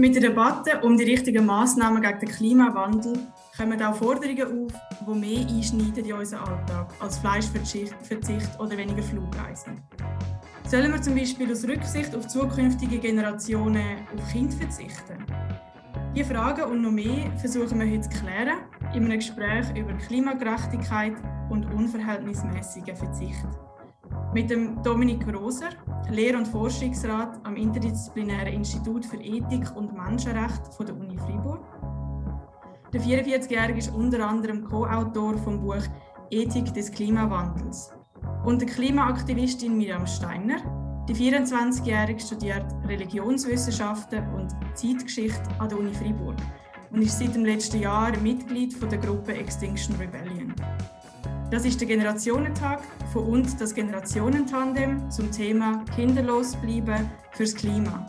Mit der Debatte um die richtigen Massnahmen gegen den Klimawandel kommen auch Forderungen auf, die mehr einschneiden in unseren Alltag als Fleischverzicht oder weniger Flugreisen. Sollen wir zum Beispiel aus Rücksicht auf zukünftige Generationen auf Kinder verzichten? Diese Fragen und noch mehr versuchen wir heute zu klären in einem Gespräch über Klimagerechtigkeit und unverhältnismäßigen Verzicht. Mit dem Dominik Groser, Lehr- und Forschungsrat am Interdisziplinären Institut für Ethik und Menschenrecht von der Uni Freiburg. Der 44-Jährige ist unter anderem Co-Autor vom Buch Ethik des Klimawandels. Und der Klimaaktivistin Miriam Steiner, die 24-Jährige studiert Religionswissenschaften und Zeitgeschichte an der Uni Freiburg und ist seit dem letzten Jahr Mitglied von der Gruppe Extinction Rebellion. Das ist der Generationentag von uns, das Generationentandem zum Thema Kinderlos bleiben fürs Klima.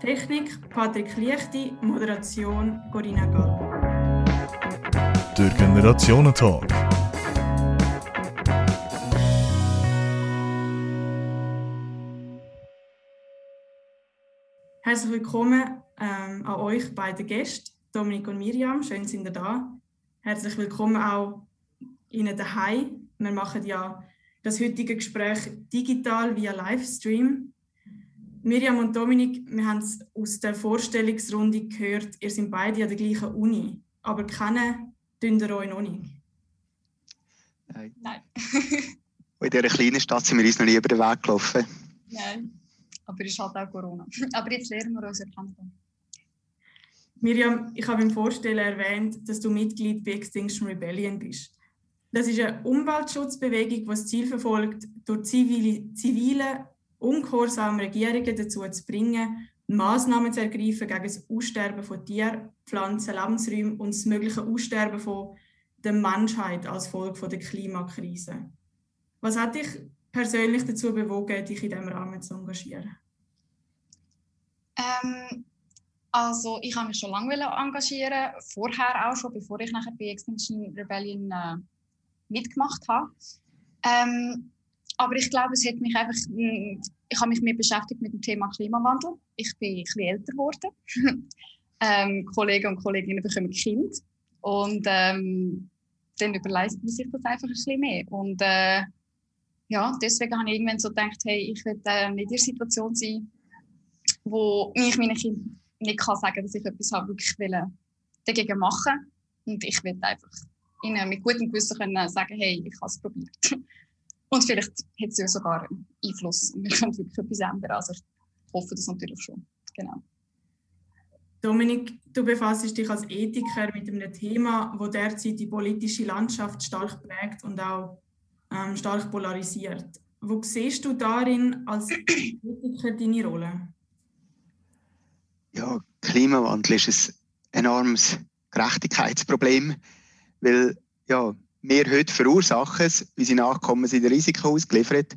Technik Patrick Liechti, Moderation Corinna Gall. Der Generationentag. Herzlich willkommen ähm, an euch beide Gäste, Dominik und Miriam. Schön, sind ihr da. Herzlich willkommen auch Ihnen daheim. Wir machen ja das heutige Gespräch digital via Livestream. Miriam und Dominik, wir haben es aus der Vorstellungsrunde gehört, ihr seid beide an der gleichen Uni, aber kennen tun ihr euch noch nicht. Nein. Nein. in dieser kleinen Stadt sind wir uns noch nie über den Weg gelaufen. Nein, aber es ist halt auch Corona. Aber jetzt lernen wir uns erkennen. Miriam, ich habe im Vorstellen erwähnt, dass du Mitglied bei Extinction Rebellion bist. Das ist eine Umweltschutzbewegung, die das Ziel verfolgt, durch zivile, zivile ungehorsame Regierungen dazu zu bringen, Maßnahmen zu ergreifen gegen das Aussterben von Tieren, Pflanzen, Lebensräumen und das mögliche Aussterben von der Menschheit als Folge der Klimakrise. Was hat dich persönlich dazu bewogen, dich in diesem Rahmen zu engagieren? Ähm, also ich habe mich schon lange engagieren, vorher auch schon, bevor ich nachher bei Extinction Rebellion äh, mitgemacht habe. Ähm, aber ich glaube, es hat mich einfach, hm, ich habe mich mehr beschäftigt mit dem Thema Klimawandel. Ich bin ein bisschen älter geworden. ähm, Kollegen und Kolleginnen bekommen Kind und ähm, dann überleistet man sich das einfach ein bisschen mehr. Und äh, ja, deswegen habe ich irgendwann so gedacht, hey, ich will äh, nicht in der Situation sein, wo ich meinen Kindern nicht kann sagen, dass ich etwas habe, wirklich will, dagegen machen. Und ich will einfach ihnen mit gutem Gewissen können sagen, hey, ich habe es probiert. Und vielleicht hat es ja sogar einen Einfluss und wir können wirklich etwas ändern. Also ich hoffe das natürlich schon. Genau. Dominik, du befasst dich als Ethiker mit einem Thema, wo derzeit die politische Landschaft stark prägt und auch ähm, stark polarisiert. Wo siehst du darin als Ethiker deine Rolle? Ja, Klimawandel ist ein enormes Gerechtigkeitsproblem weil ja, wir heute verursachen es, unsere Nachkommen sind Risiken ausgeliefert.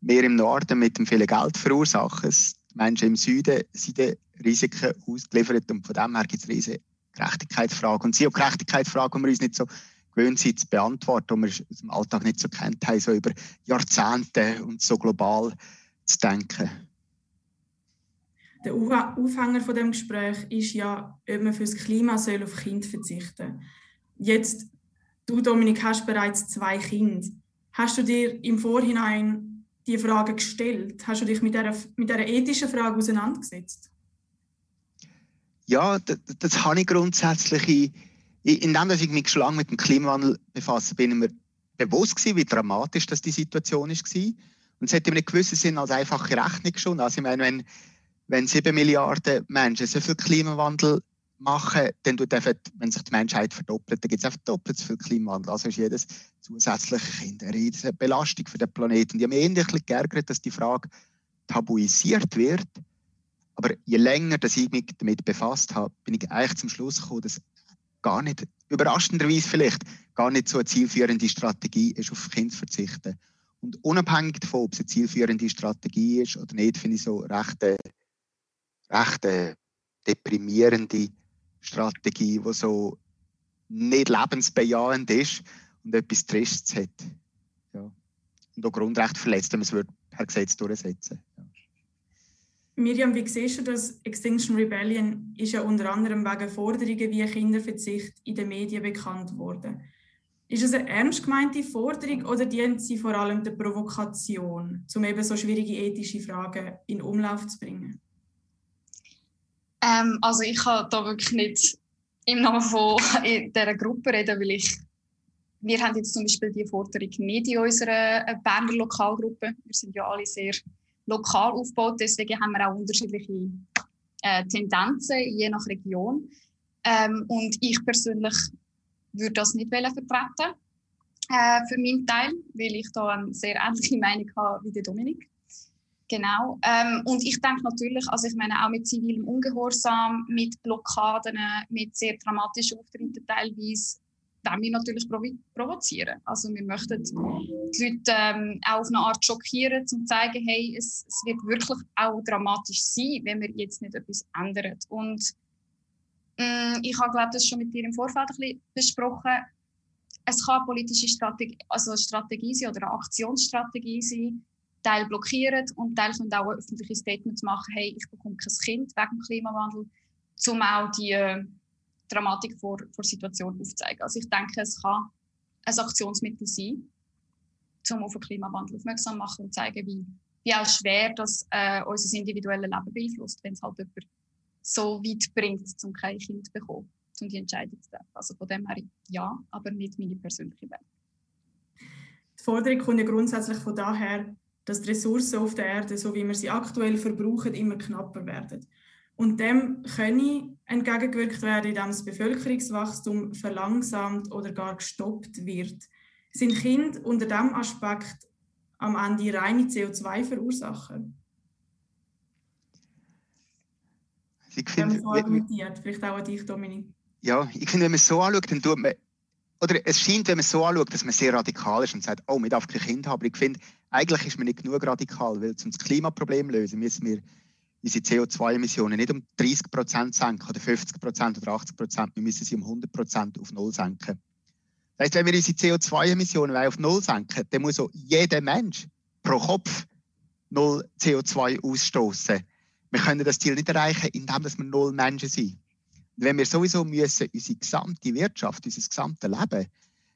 Wir im Norden mit dem vielen Geld verursachen es. Die Menschen im Süden sind den Risiken ausgeliefert. Und von dem her gibt es riesige Gerechtigkeitsfragen. Und sie auch Gerechtigkeitsfragen, die wir uns nicht so gewöhnt sind zu beantworten, die wir aus dem Alltag nicht so kennt haben, so über Jahrzehnte und so global zu denken. Der Aufhänger von dem Gespräch ist ja, ob man fürs Klima soll auf Kind verzichten soll. Jetzt, du Dominik, hast bereits zwei Kinder. Hast du dir im Vorhinein die Frage gestellt? Hast du dich mit dieser, mit dieser ethischen Frage auseinandergesetzt? Ja, das, das habe ich grundsätzlich. Indem ich mich schon lange mit dem Klimawandel befasse, bin ich mir bewusst gewesen, wie dramatisch das die Situation war. Und es hat in einem gewissen Sinn als einfache Rechnung schon. Also ich meine, wenn, wenn 7 Milliarden Menschen so viel Klimawandel machen, dann tut einfach, wenn sich die Menschheit verdoppelt, dann gibt es einfach doppelt so viel Klimawandel. Also ist jedes zusätzliche Kind eine Belastung für den Planeten. Und ich habe mich ähnlich geärgert, dass die Frage tabuisiert wird. Aber je länger dass ich mich damit befasst habe, bin ich eigentlich zum Schluss gekommen, dass gar nicht, überraschenderweise vielleicht, gar nicht so eine zielführende Strategie ist, auf Kinder zu verzichten. Und unabhängig davon, ob es eine zielführende Strategie ist oder nicht, finde ich so recht, recht deprimierende Strategie, die so nicht lebensbejahend ist und etwas Tristes hat. Ja. Und auch Grundrecht verletzt, wenn man es per Gesetz durchsetzen ja. Miriam, wie siehst du das? Extinction Rebellion ist ja unter anderem wegen Forderungen wie Kinderverzicht in den Medien bekannt worden. Ist es eine ernst gemeinte Forderung oder dient sie vor allem der Provokation, um eben so schwierige ethische Fragen in Umlauf zu bringen? Ähm, also ich kann da wirklich nicht im Namen von dieser Gruppe reden, weil ich wir haben jetzt zum Beispiel die Forderung nicht in unserer äh, Berner Lokalgruppe. Wir sind ja alle sehr lokal aufgebaut, deswegen haben wir auch unterschiedliche äh, Tendenzen je nach Region. Ähm, und ich persönlich würde das nicht vertreten äh, für meinen Teil, weil ich da eine sehr ähnliche Meinung habe wie der Dominik. Genau. Ähm, und ich denke natürlich, also ich meine auch mit zivilem Ungehorsam, mit Blockaden, mit sehr dramatischen Auftritten teilweise, wollen wir natürlich provozieren. Also wir möchten die Leute ähm, auch auf eine Art schockieren, um zu zeigen, hey, es, es, wird wirklich auch dramatisch sein, wenn wir jetzt nicht etwas ändern. Und ähm, ich habe, glaube das schon mit dir im Vorfeld ein bisschen besprochen. Es kann eine politische Strategie, also eine Strategie sein oder eine Aktionsstrategie sein, Teil blockieren und Teil können auch öffentliche Statements machen, hey, ich bekomme kein Kind wegen Klimawandel, um auch die äh, Dramatik vor, vor Situation aufzuzeigen. Also ich denke, es kann ein Aktionsmittel sein, um auf den Klimawandel aufmerksam zu machen und zeigen, wie, wie auch schwer das äh, unser individuelles Leben beeinflusst, wenn es halt jemand so weit bringt, um kein Kind zu bekommen, um die Entscheidung zu treffen. Also von dem her ja, aber nicht meine persönliche Welt. Die Forderung kommt ja grundsätzlich von daher, dass die Ressourcen auf der Erde, so wie wir sie aktuell verbrauchen, immer knapper werden. Und dem könne entgegengewirkt werden, indem das Bevölkerungswachstum verlangsamt oder gar gestoppt wird. Sind Kinder unter diesem Aspekt am Ende reine CO2-Verursacher? Ich finde, so argumentiert, vielleicht auch an dich, Dominik. Ja, ich finde, wenn man es so anschaut, dann tut man, oder es scheint, wenn man es so anschaut, dass man sehr radikal ist und sagt, oh, man darf kein Kind haben. Aber ich finde, eigentlich ist man nicht genug radikal, weil um das Klimaproblem zu lösen, müssen wir unsere CO2-Emissionen nicht um 30 Prozent senken oder 50 Prozent oder 80 Prozent, wir müssen sie um 100 Prozent auf Null senken. Das heißt, wenn wir unsere CO2-Emissionen auf Null senken, dann muss auch jeder Mensch pro Kopf null CO2 ausstoßen. Wir können das Ziel nicht erreichen, indem wir null Menschen sind. Wenn wir sowieso müssen unsere gesamte Wirtschaft, unser gesamtes Leben,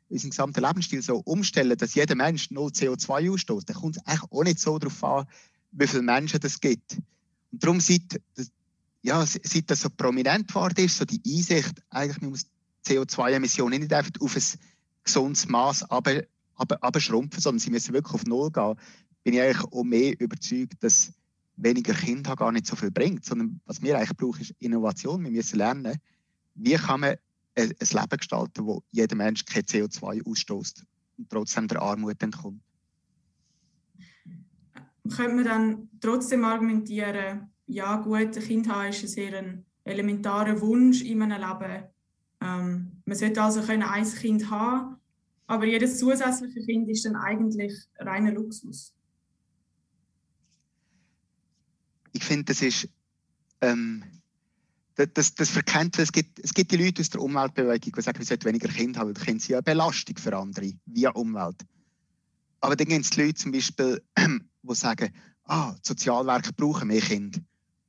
unseren gesamten Lebensstil so umstellen, dass jeder Mensch null CO2 ausstoßt, dann kommt es auch nicht so darauf an, wie viele Menschen es gibt. Und darum, seit, ja, seit das so prominent geworden ist, so die Einsicht, eigentlich, man muss CO2-Emissionen nicht einfach auf ein gesundes Maß aber, aber, aber schrumpfen, sondern sie müssen wirklich auf Null gehen, bin ich eigentlich auch mehr überzeugt, dass weniger Kinder gar nicht so viel bringt, sondern was wir eigentlich brauchen, ist Innovation. Wir müssen lernen, wie kann man ein, Leben gestalten, wo jeder Mensch kein CO2 ausstoßt und trotzdem der Armut entkommt könnte man dann trotzdem argumentieren, ja gut, ein Kind haben ist ein sehr elementarer Wunsch in meinem Leben. Ähm, man sollte also können ein Kind haben, aber jedes zusätzliche Kind ist dann eigentlich reiner Luxus. Ich finde, das ist ähm, das, das verkennt, es gibt, es gibt die Leute aus der Umweltbewegung, die sagen, wir sollten weniger Kinder haben, weil Kinder sind ja eine Belastung für andere, via Umwelt. Aber dann gibt es die Leute zum Beispiel, die sagen, ah, die Sozialwerke brauchen mehr Kinder.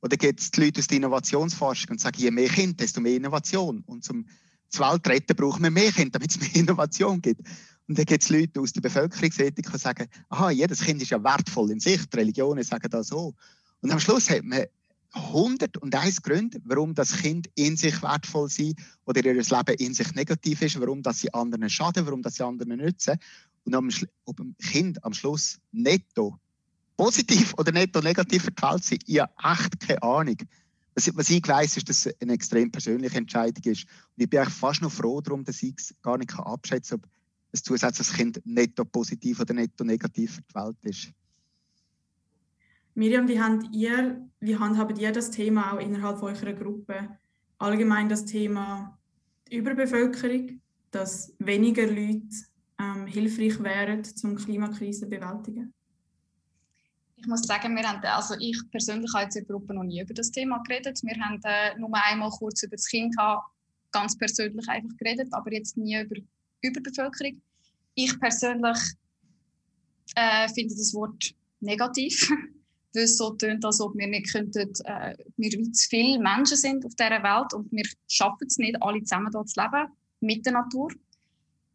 Oder gibt es die Leute aus der Innovationsforschung und sagen, je mehr Kinder, desto mehr Innovation. Und zum zur Welt retten brauchen wir mehr Kinder, damit es mehr Innovation gibt. Und dann gibt es Leute aus der Bevölkerungsethik, die sagen, aha, jedes Kind ist ja wertvoll in sich, die Religionen sagen das so. Und am Schluss hat man 101 Gründe, warum das Kind in sich wertvoll ist oder ihr Leben in sich negativ ist, warum das sie anderen schaden, warum das sie anderen nützen. Und ob ein Kind am Schluss netto positiv oder netto negativ Welt sind, ich habe echt keine Ahnung. Was, ich weiss, ist, dass es eine extrem persönliche Entscheidung ist. Und ich bin eigentlich fast noch froh darum, dass ich es gar nicht abschätzen kann, ob ein zusätzliches Kind netto positiv oder netto negativ Welt ist. Miriam, wie, habt ihr, wie handhabt ihr das Thema auch innerhalb eurer Gruppe? Allgemein das Thema Überbevölkerung, dass weniger Leute ähm, hilfreich wären, um Klimakrise zu bewältigen? Ich muss sagen, wir haben, also ich persönlich habe jetzt in der Gruppe noch nie über das Thema geredet. Wir haben äh, nur einmal kurz über das Kind gehabt, ganz persönlich einfach geredet, aber jetzt nie über Überbevölkerung. Ich persönlich äh, finde das Wort negativ, es so tönt, als ob wir nicht könnten, äh, wir zu viele Menschen sind auf dieser Welt und wir schaffen es nicht, alle zusammen hier zu leben, mit der Natur.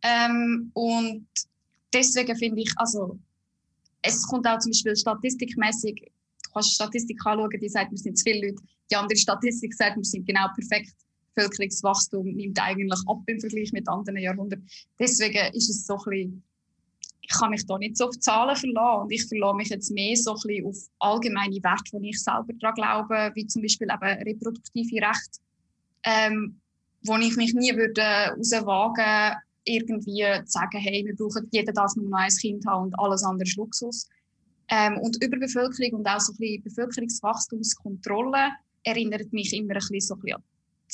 Ähm, und deswegen finde ich, also es kommt auch zum Beispiel statistikmäßig, du kannst Statistik anschauen, die sagt, wir sind zu viele Leute. Die andere Statistik sagt, wir sind genau perfekt. Bevölkerungswachstum nimmt eigentlich ab im Vergleich mit anderen Jahrhunderten. Deswegen ist es so ein bisschen, ich kann mich da nicht so auf Zahlen verlassen und ich verlasse mich jetzt mehr so ein auf allgemeine Werte, die ich selber daran glaube, wie zum Beispiel eben reproduktive Rechte, ähm, wo ich mich nie würde rauswagen irgendwie zu sagen, hey, wir brauchen, jeder darf nur noch ein Kind haben und alles andere ist Luxus. Ähm, und Überbevölkerung und auch so ein bisschen Bevölkerungswachstumskontrolle erinnert mich immer ein bisschen ein bisschen an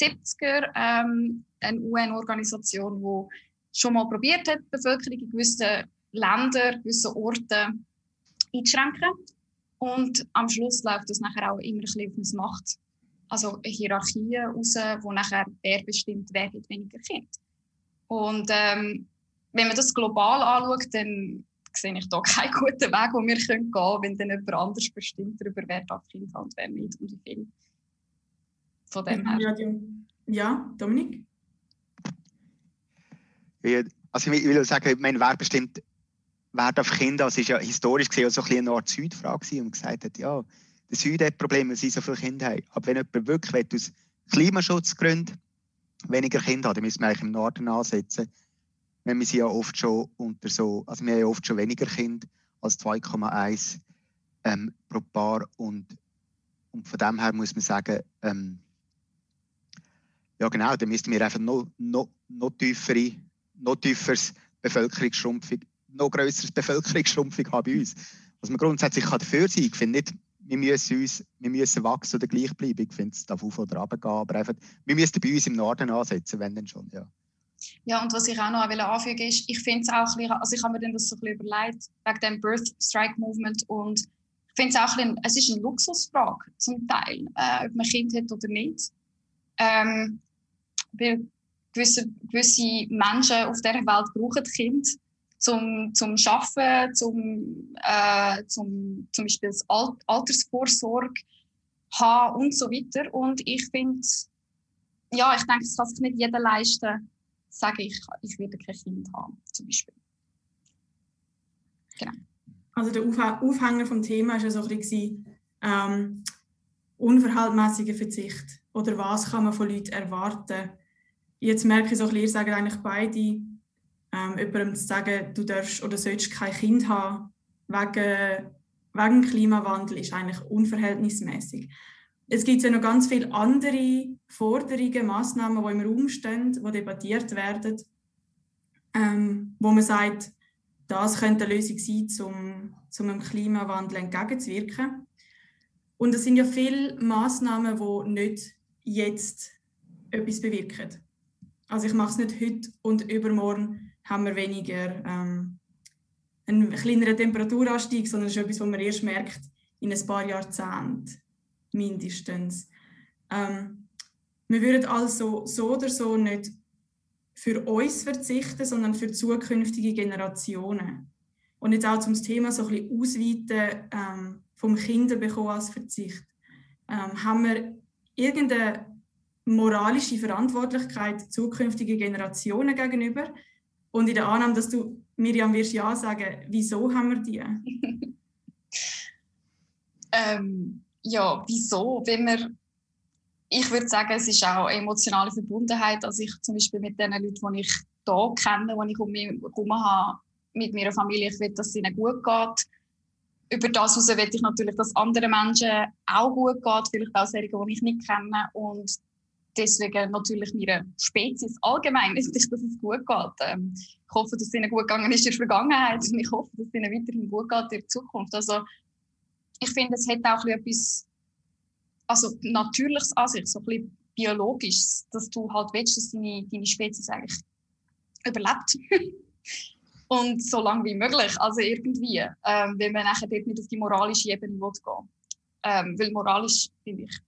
die 70er, ähm, eine UN-Organisation, die schon mal probiert hat, die Bevölkerung in gewissen Ländern, gewissen Orten einzuschränken. Und am Schluss läuft das nachher auch immer ein bisschen auf eine Macht, also eine Hierarchie raus, wo nachher wer bestimmt, wer hat weniger Kinder. Und ähm, wenn man das global anschaut, dann sehe ich da keinen guten Weg, wo wir gehen können, wenn dann jemand anders bestimmt darüber, wer darf Kind hat und wer nicht und wie viel. Von dem her. Ja, Dominik? Also ich will sagen, ich meine, wer bestimmt, wer darf Kinder, das ist ja historisch gesehen so ein eine Art Südfrage und gesagt hat, ja, der Süden hat Probleme, weil sie so viele Kinder haben. Aber wenn jemand wirklich aus Klimaschutzgründen weniger Kinder haben, dann müssen wir eigentlich im Norden ansetzen. Wenn wir sie ja oft schon unter so, also wir haben ja oft schon weniger Kinder als 2,1 ähm, pro Paar und, und von dem her muss man sagen, ähm, ja genau, dann müssten wir einfach noch, noch, noch tiefere, noch tieferes Bevölkerungsschrumpfung, noch grösseres Bevölkerungsschrumpfung haben bei uns. Was man grundsätzlich kann dafür sein Ich finde nicht, wir müssen, uns, wir müssen wachsen oder gleich bleiben. Ich finde, es darf auf oder runter gehen. Aber einfach, wir müssen bei uns im Norden ansetzen, wenn dann schon. Ja. Ja, und was ich auch noch anfügen will, ist, ich finde es auch, also ich habe mir das so ein bisschen überlegt, wegen dem Birth Strike Movement und ich finde es auch ein bisschen, es ist eine Luxusfrage zum Teil, äh, ob man ein Kind hat oder nicht. Ähm, weil gewisse, gewisse Menschen auf dieser Welt brauchen Kind zum, zum Arbeiten, zum, äh, zum, zum Beispiel Alt Altersvorsorge haben und so weiter. Und ich finde, ja, ich denke, es kann sich nicht jeder leisten, sagen, ich, ich werde kein Kind haben, zum Beispiel. Genau. Also der Aufhänger vom Thema war ja so ein bisschen ähm, unverhältnismäßiger Verzicht. Oder was kann man von Leuten erwarten? Jetzt merke ich so ein bisschen, ihr sagt eigentlich beide, ähm, jemandem zu sagen, du darfst oder sollst kein Kind haben wegen, wegen Klimawandel, ist eigentlich unverhältnismäßig. Es gibt ja noch ganz viele andere Forderungen, Massnahmen, die im Raum stehen, die debattiert werden, ähm, wo man sagt, das könnte eine Lösung sein, um, um dem Klimawandel entgegenzuwirken. Und es sind ja viele Massnahmen, die nicht jetzt etwas bewirken. Also ich mache es nicht heute und übermorgen haben wir weniger ähm, einen kleineren Temperaturanstieg, sondern es ist etwas, was man erst merkt in ein paar Jahrzehnten mindestens. Ähm, wir würden also so oder so nicht für uns verzichten, sondern für zukünftige Generationen. Und jetzt auch zum Thema so ein bisschen ausweiten ähm, vom Kinderbekommen als Verzicht. Ähm, haben wir irgendeine moralische Verantwortlichkeit zukünftigen Generationen gegenüber? Und in der Annahme, dass du, Miriam, wirst ja sagen, wieso haben wir die? ähm, ja, wieso? Wenn wir, ich würde sagen, es ist auch emotionale Verbundenheit. Also ich zum Beispiel mit den Leuten, die ich hier kenne, die ich um mich herum habe, mit meiner Familie, ich will, dass es ihnen gut geht. Über das heraus will ich natürlich, dass andere Menschen auch gut geht, vielleicht auch solche, die ich nicht kenne. Und deswegen natürlich meiner Spezies allgemein ist, dass es gut geht. Ähm, ich hoffe, dass es ihnen gut gegangen ist in der Vergangenheit und ich hoffe, dass es ihnen weiterhin gut geht in der Zukunft. Also ich finde, es hat auch etwas also natürliches an sich, so ein bisschen biologisches, dass du halt willst, dass deine, deine Spezies eigentlich überlebt. und so lange wie möglich, also irgendwie, ähm, wenn man nachher dort nicht auf die moralische Ebene will gehen. Ähm, weil moralisch, finde ich,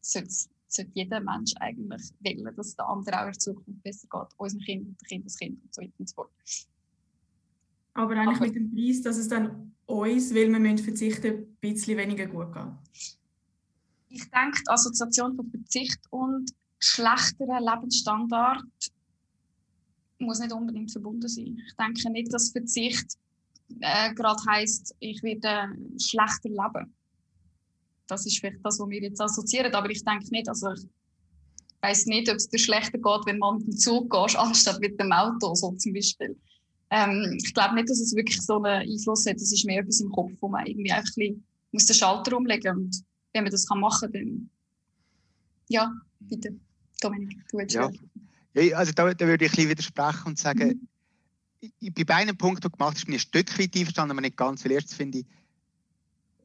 sollte sollte jeder Mensch eigentlich wollen, dass der andere auch in Zukunft besser geht. Unseren Kindern, der Kindeskind und so weiter und so fort. Aber eigentlich Aber mit dem Preis, dass es dann uns, weil wir müssen verzichten, ein bisschen weniger gut geht. Ich denke, die Assoziation von Verzicht und schlechteren Lebensstandard muss nicht unbedingt verbunden sein. Ich denke nicht, dass Verzicht äh, gerade heisst, ich werde schlechter leben. Das ist vielleicht das, was wir jetzt assoziieren, aber ich denke nicht, also ich weiß nicht, ob es dir schlechter geht, wenn man mit dem Zug gehst, anstatt mit dem Auto, so zum Beispiel. Ähm, ich glaube nicht, dass es wirklich so einen Einfluss hat. Es ist mehr etwas im Kopf, wo man irgendwie einfach ein muss den Schalter umlegen und wenn man das kann machen kann, dann ja, bitte, Dominik, du willst ja. ja. also da, da, würde ich ein bisschen widersprechen und sagen, mhm. bei beiden Punkten, die du gemacht hast, bin ich ein Stück weit einverstanden, aber nicht ganz, weil erstens finde ich,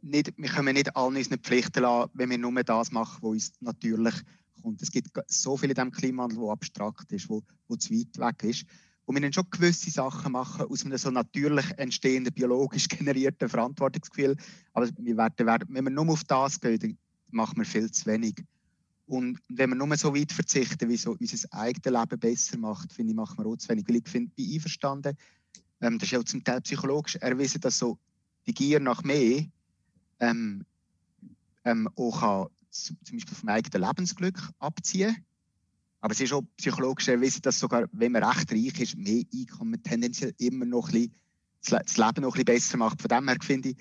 nicht, wir können nicht allen unsere Pflichten lassen, wenn wir nur das machen, was uns natürlich kommt. Es gibt so viel in diesem Klimawandel, wo abstrakt ist, wo, wo zu weit weg ist. Und wir können schon gewisse Sachen machen aus einem so natürlich entstehenden, biologisch generierten Verantwortungsgefühl. Aber wir werden, wenn wir nur auf das gehen, dann machen wir viel zu wenig. Und wenn wir nur so weit verzichten, wie so unser eigenes Leben besser macht, finde ich, machen wir auch zu wenig. Weil ich finde, bin einverstanden, ähm, das ist ja zum Teil psychologisch erwiesen, dass so die Gier nach mehr ähm, ähm, auch kann, zum Beispiel vom eigenen Lebensglück abziehen aber es ist auch psychologisch erwiesen, dass sogar, wenn man recht reich ist, mehr Einkommen tendenziell immer noch ein bisschen, das Leben noch ein bisschen besser macht. Von dem her finde ich,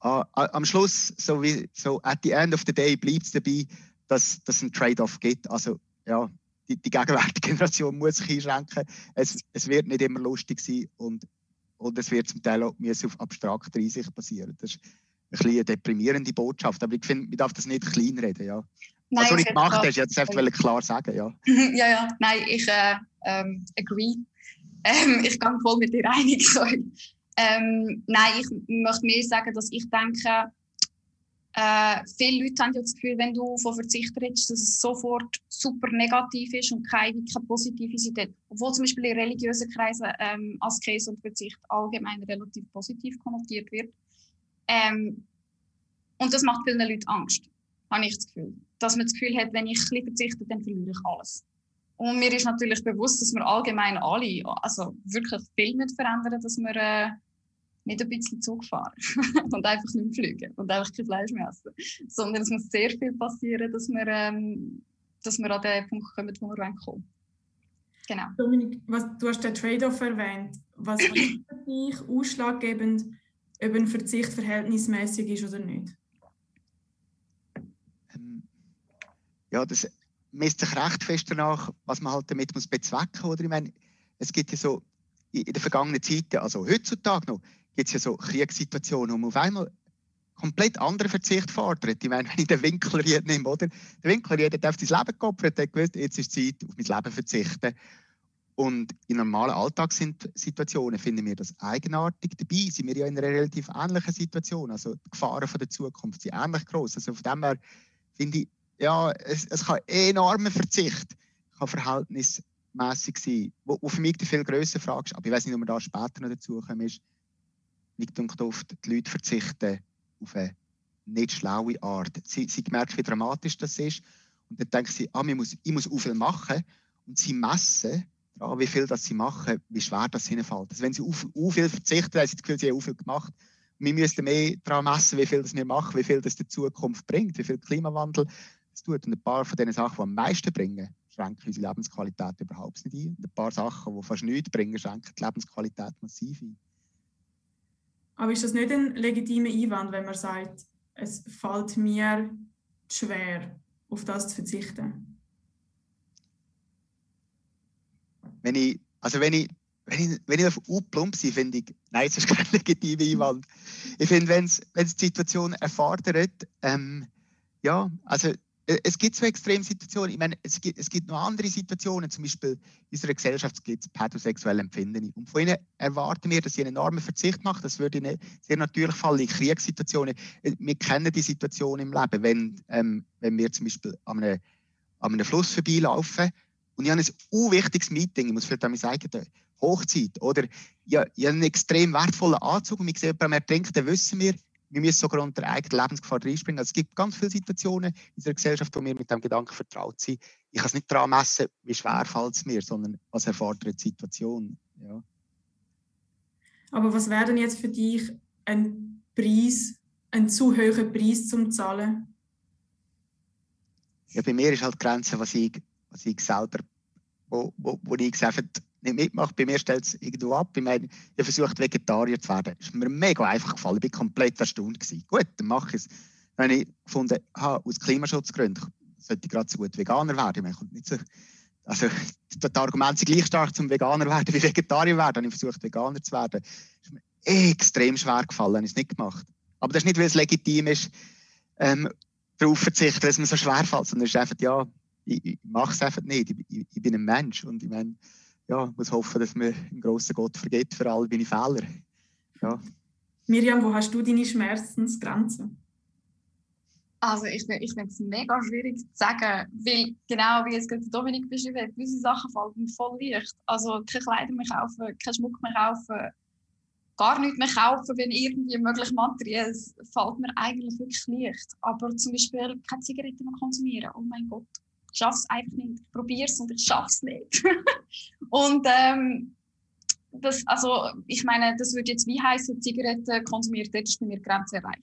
ah, am Schluss, so wie so at the end of the day, bleibt es dabei, dass es einen Trade-off gibt. Also ja, die, die gegenwärtige Generation muss sich einschränken. Es, es wird nicht immer lustig sein und, und es wird zum Teil auch auf abstrakter Einsicht basieren. Das ist bisschen eine deprimierende Botschaft, aber ich finde, man darf das nicht kleinreden. Ja. Nein, Was du nicht gemacht hast, jetzt einfach klar sagen, ja. ja, ja, nein, ich äh, ähm, agree. Ähm, ich gehe voll mit dir einig. Sorry. Ähm, nein, ich möchte mehr sagen, dass ich denke, äh, viele Leute haben ja das Gefühl, wenn du von Verzicht redest, dass es sofort super negativ ist und keine, keine Positivität. Obwohl zum Beispiel in religiösen Kreisen ähm, Askese und Verzicht allgemein relativ positiv konnotiert wird. Ähm, und das macht vielen Leuten Angst, habe ich das Gefühl dass man das Gefühl hat, wenn ich ein verzichte, dann verliere ich alles. Und mir ist natürlich bewusst, dass wir allgemein alle, also wirklich viel mit verändern, dass wir äh, nicht ein bisschen Zug fahren und einfach nicht fliegen und einfach kein Fleisch mehr essen, sondern es muss sehr viel passieren, dass wir, ähm, dass wir an den Punkt kommen, wo wir kommen Genau. Dominik, was, du hast den Trade-off erwähnt. Was ist für dich ausschlaggebend, ob ein Verzicht verhältnismäßig ist oder nicht? ja, das misst sich recht fest danach, was man halt damit muss bezwecken muss. Ich meine, es gibt ja so in der vergangenen Zeit, also heutzutage noch, gibt es ja so Kriegssituationen, wo man auf einmal komplett anderen Verzicht fordert. Ich meine, wenn ich den Winkler nehme, oder? Der Winkler hat auf sein Leben geopfert, hat gewusst, jetzt ist Zeit, auf mein Leben zu verzichten. Und in normalen Alltagssituationen finden wir das eigenartig. Dabei sind wir ja in einer relativ ähnlichen Situation. Also die Gefahren von der Zukunft sind ähnlich groß. Also von dem her finde ich, ja, es, es kann enormer Verzicht kann verhältnismäßig sein. Wo, wo für mich die viel größere Frage ist, aber ich weiß nicht, ob wir da später noch dazu kommen, ist, wie oft die Leute verzichten auf eine nicht schlaue Art. Sie, sie merken, wie dramatisch das ist. Und dann denken sie, ah, ich muss, ich muss viel machen. Und sie messen daran, wie viel das sie machen, wie schwer das ihnen fällt. Also wenn sie auf, auf viel verzichten, haben sie das Gefühl, sie haben viel gemacht. Wir müssen mehr daran messen, wie viel das wir machen, wie viel das der Zukunft bringt, wie viel Klimawandel es tut. Und ein paar von den Sachen, die am meisten bringen, schränken unsere Lebensqualität überhaupt nicht ein. Und ein paar Sachen, die fast nichts bringen, schränken die Lebensqualität massiv ein. Aber ist das nicht ein legitimer Einwand, wenn man sagt, es fällt mir schwer, auf das zu verzichten? Wenn ich, also wenn ich, wenn ich, wenn ich auf U-Plump bin, finde ich, nein, es ist kein legitimer Einwand. Ich finde, wenn es die Situation erfordert, ähm, ja, also äh, es gibt so Extremsituationen. Ich meine, es gibt, es gibt noch andere Situationen. Zum Beispiel in unserer Gesellschaft gibt es pädosexuelle Empfindungen. Und von ihnen erwarten wir, dass sie einen enormen Verzicht machen. Das würde ihnen sehr natürlich fallen in Kriegssituationen. Äh, wir kennen die Situation im Leben, wenn, ähm, wenn wir zum Beispiel an einem, an einem Fluss vorbeilaufen und ich habe ein unwichtiges Meeting, ich muss vielleicht an meine eigene Hochzeit, oder ich, habe einen extrem wertvollen Anzug und ich sehe jemanden ertrinken, dann wissen wir, wir müssen sogar unter eigene Lebensgefahr reinspringen. Also es gibt ganz viele Situationen in unserer Gesellschaft, wo wir mit dem Gedanken vertraut sind. Ich kann es nicht daran messen, wie schwer fällt es mir, sondern was erfordert die Situation. Ja. Aber was wäre denn jetzt für dich ein Preis, ein zu hoher Preis zum Zahlen? Ja, bei mir ist halt die Grenze, was ich, was ich selber, wo, wo, wo ich gesagt nicht mitmache. Bei mir stellt es irgendwo ab. Ich meine, ich versucht Vegetarier zu werden. Das ist mir mega einfach gefallen. Ich war komplett erstaunt. Gewesen. Gut, dann mache ich es. Wenn ich gefunden habe, aus Klimaschutzgründen sollte ich gerade so gut Veganer werden. Ich meine, nicht so, also, das Argument sind gleich stark zum Veganer werden wie Vegetarier werden. Dann habe ich versucht, Veganer zu werden. Das ist mir extrem schwer gefallen. Habe ich es nicht gemacht. Aber das ist nicht, weil es legitim ist, ähm, darauf verzichten, dass es mir so schwer fällt, sondern es ist einfach, ja, ich, ich mache es einfach nicht. Ich, ich, ich, bin ein Mensch und ich meine, ja, muss hoffen, dass mir ein großer Gott vergeht für alle meine Fehler. Ja. Miriam, wo hast du deine Schmerzensgrenzen? Also ich, ich finde es mega schwierig zu sagen, weil genau wie es gerade Dominik beschrieben hat, gewisse Sachen fallen voll leicht. Also keine Kleider mehr kaufen, keinen Schmuck mehr kaufen, gar nichts mehr kaufen, wenn irgendwie möglich materiell fällt mir eigentlich wirklich leicht. Aber zum Beispiel keine Zigaretten mehr konsumieren, oh mein Gott, ich schaffe es einfach nicht. Ich probiere es und ich schaffe es nicht. und ähm, das, also ich meine, das würde jetzt wie heißen, Zigaretten konsumiert, dort ist bei mir Grenze erreicht.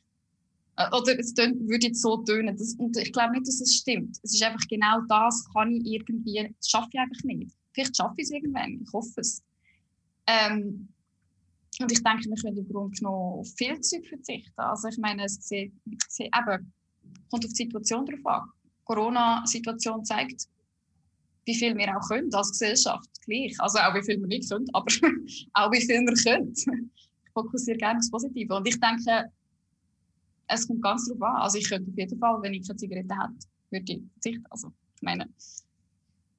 Äh, oder es würde jetzt so tönen. Das, und ich glaube nicht, dass es stimmt. Es ist einfach genau das, kann ich irgendwie, das schaffe ich einfach nicht. Vielleicht schaffe ich es irgendwann, ich hoffe es. Ähm, und ich denke, wir können im Grunde genommen auf viel Zeug verzichten. Also ich meine, es sieht, sieht eben, kommt auf die Situation drauf an. Corona-Situation zeigt, wie viel wir auch können als Gesellschaft gleich. Also auch wie viel wir nicht können, aber auch wie viel wir können. Ich fokussiere gerne aufs Positive. Und ich denke, es kommt ganz darauf an. Also ich könnte auf jeden Fall, wenn ich keine Zigarette hätte, würde ich verzichten. Also ich meine,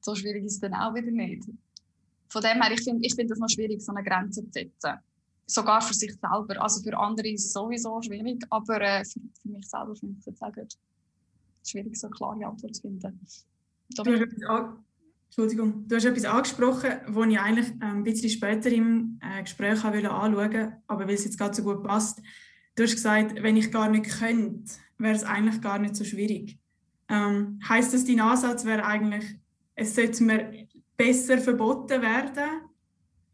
so schwierig ist es dann auch wieder nicht. Von dem her, ich finde ich find noch schwierig, so eine Grenze zu setzen. Sogar für sich selber. Also für andere ist es sowieso schwierig, aber äh, für, für, mich selber finde ich es jetzt auch gut. Schwierig, so eine klare Antwort zu finden. Du hast, etwas, Entschuldigung, du hast etwas angesprochen, das ich eigentlich äh, ein bisschen später im äh, Gespräch anschauen wollte, aber weil es jetzt gerade so gut passt. Du hast gesagt, wenn ich gar nicht könnte, wäre es eigentlich gar nicht so schwierig. Ähm, heißt das, dein Ansatz wäre eigentlich, es sollte mir besser verboten werden,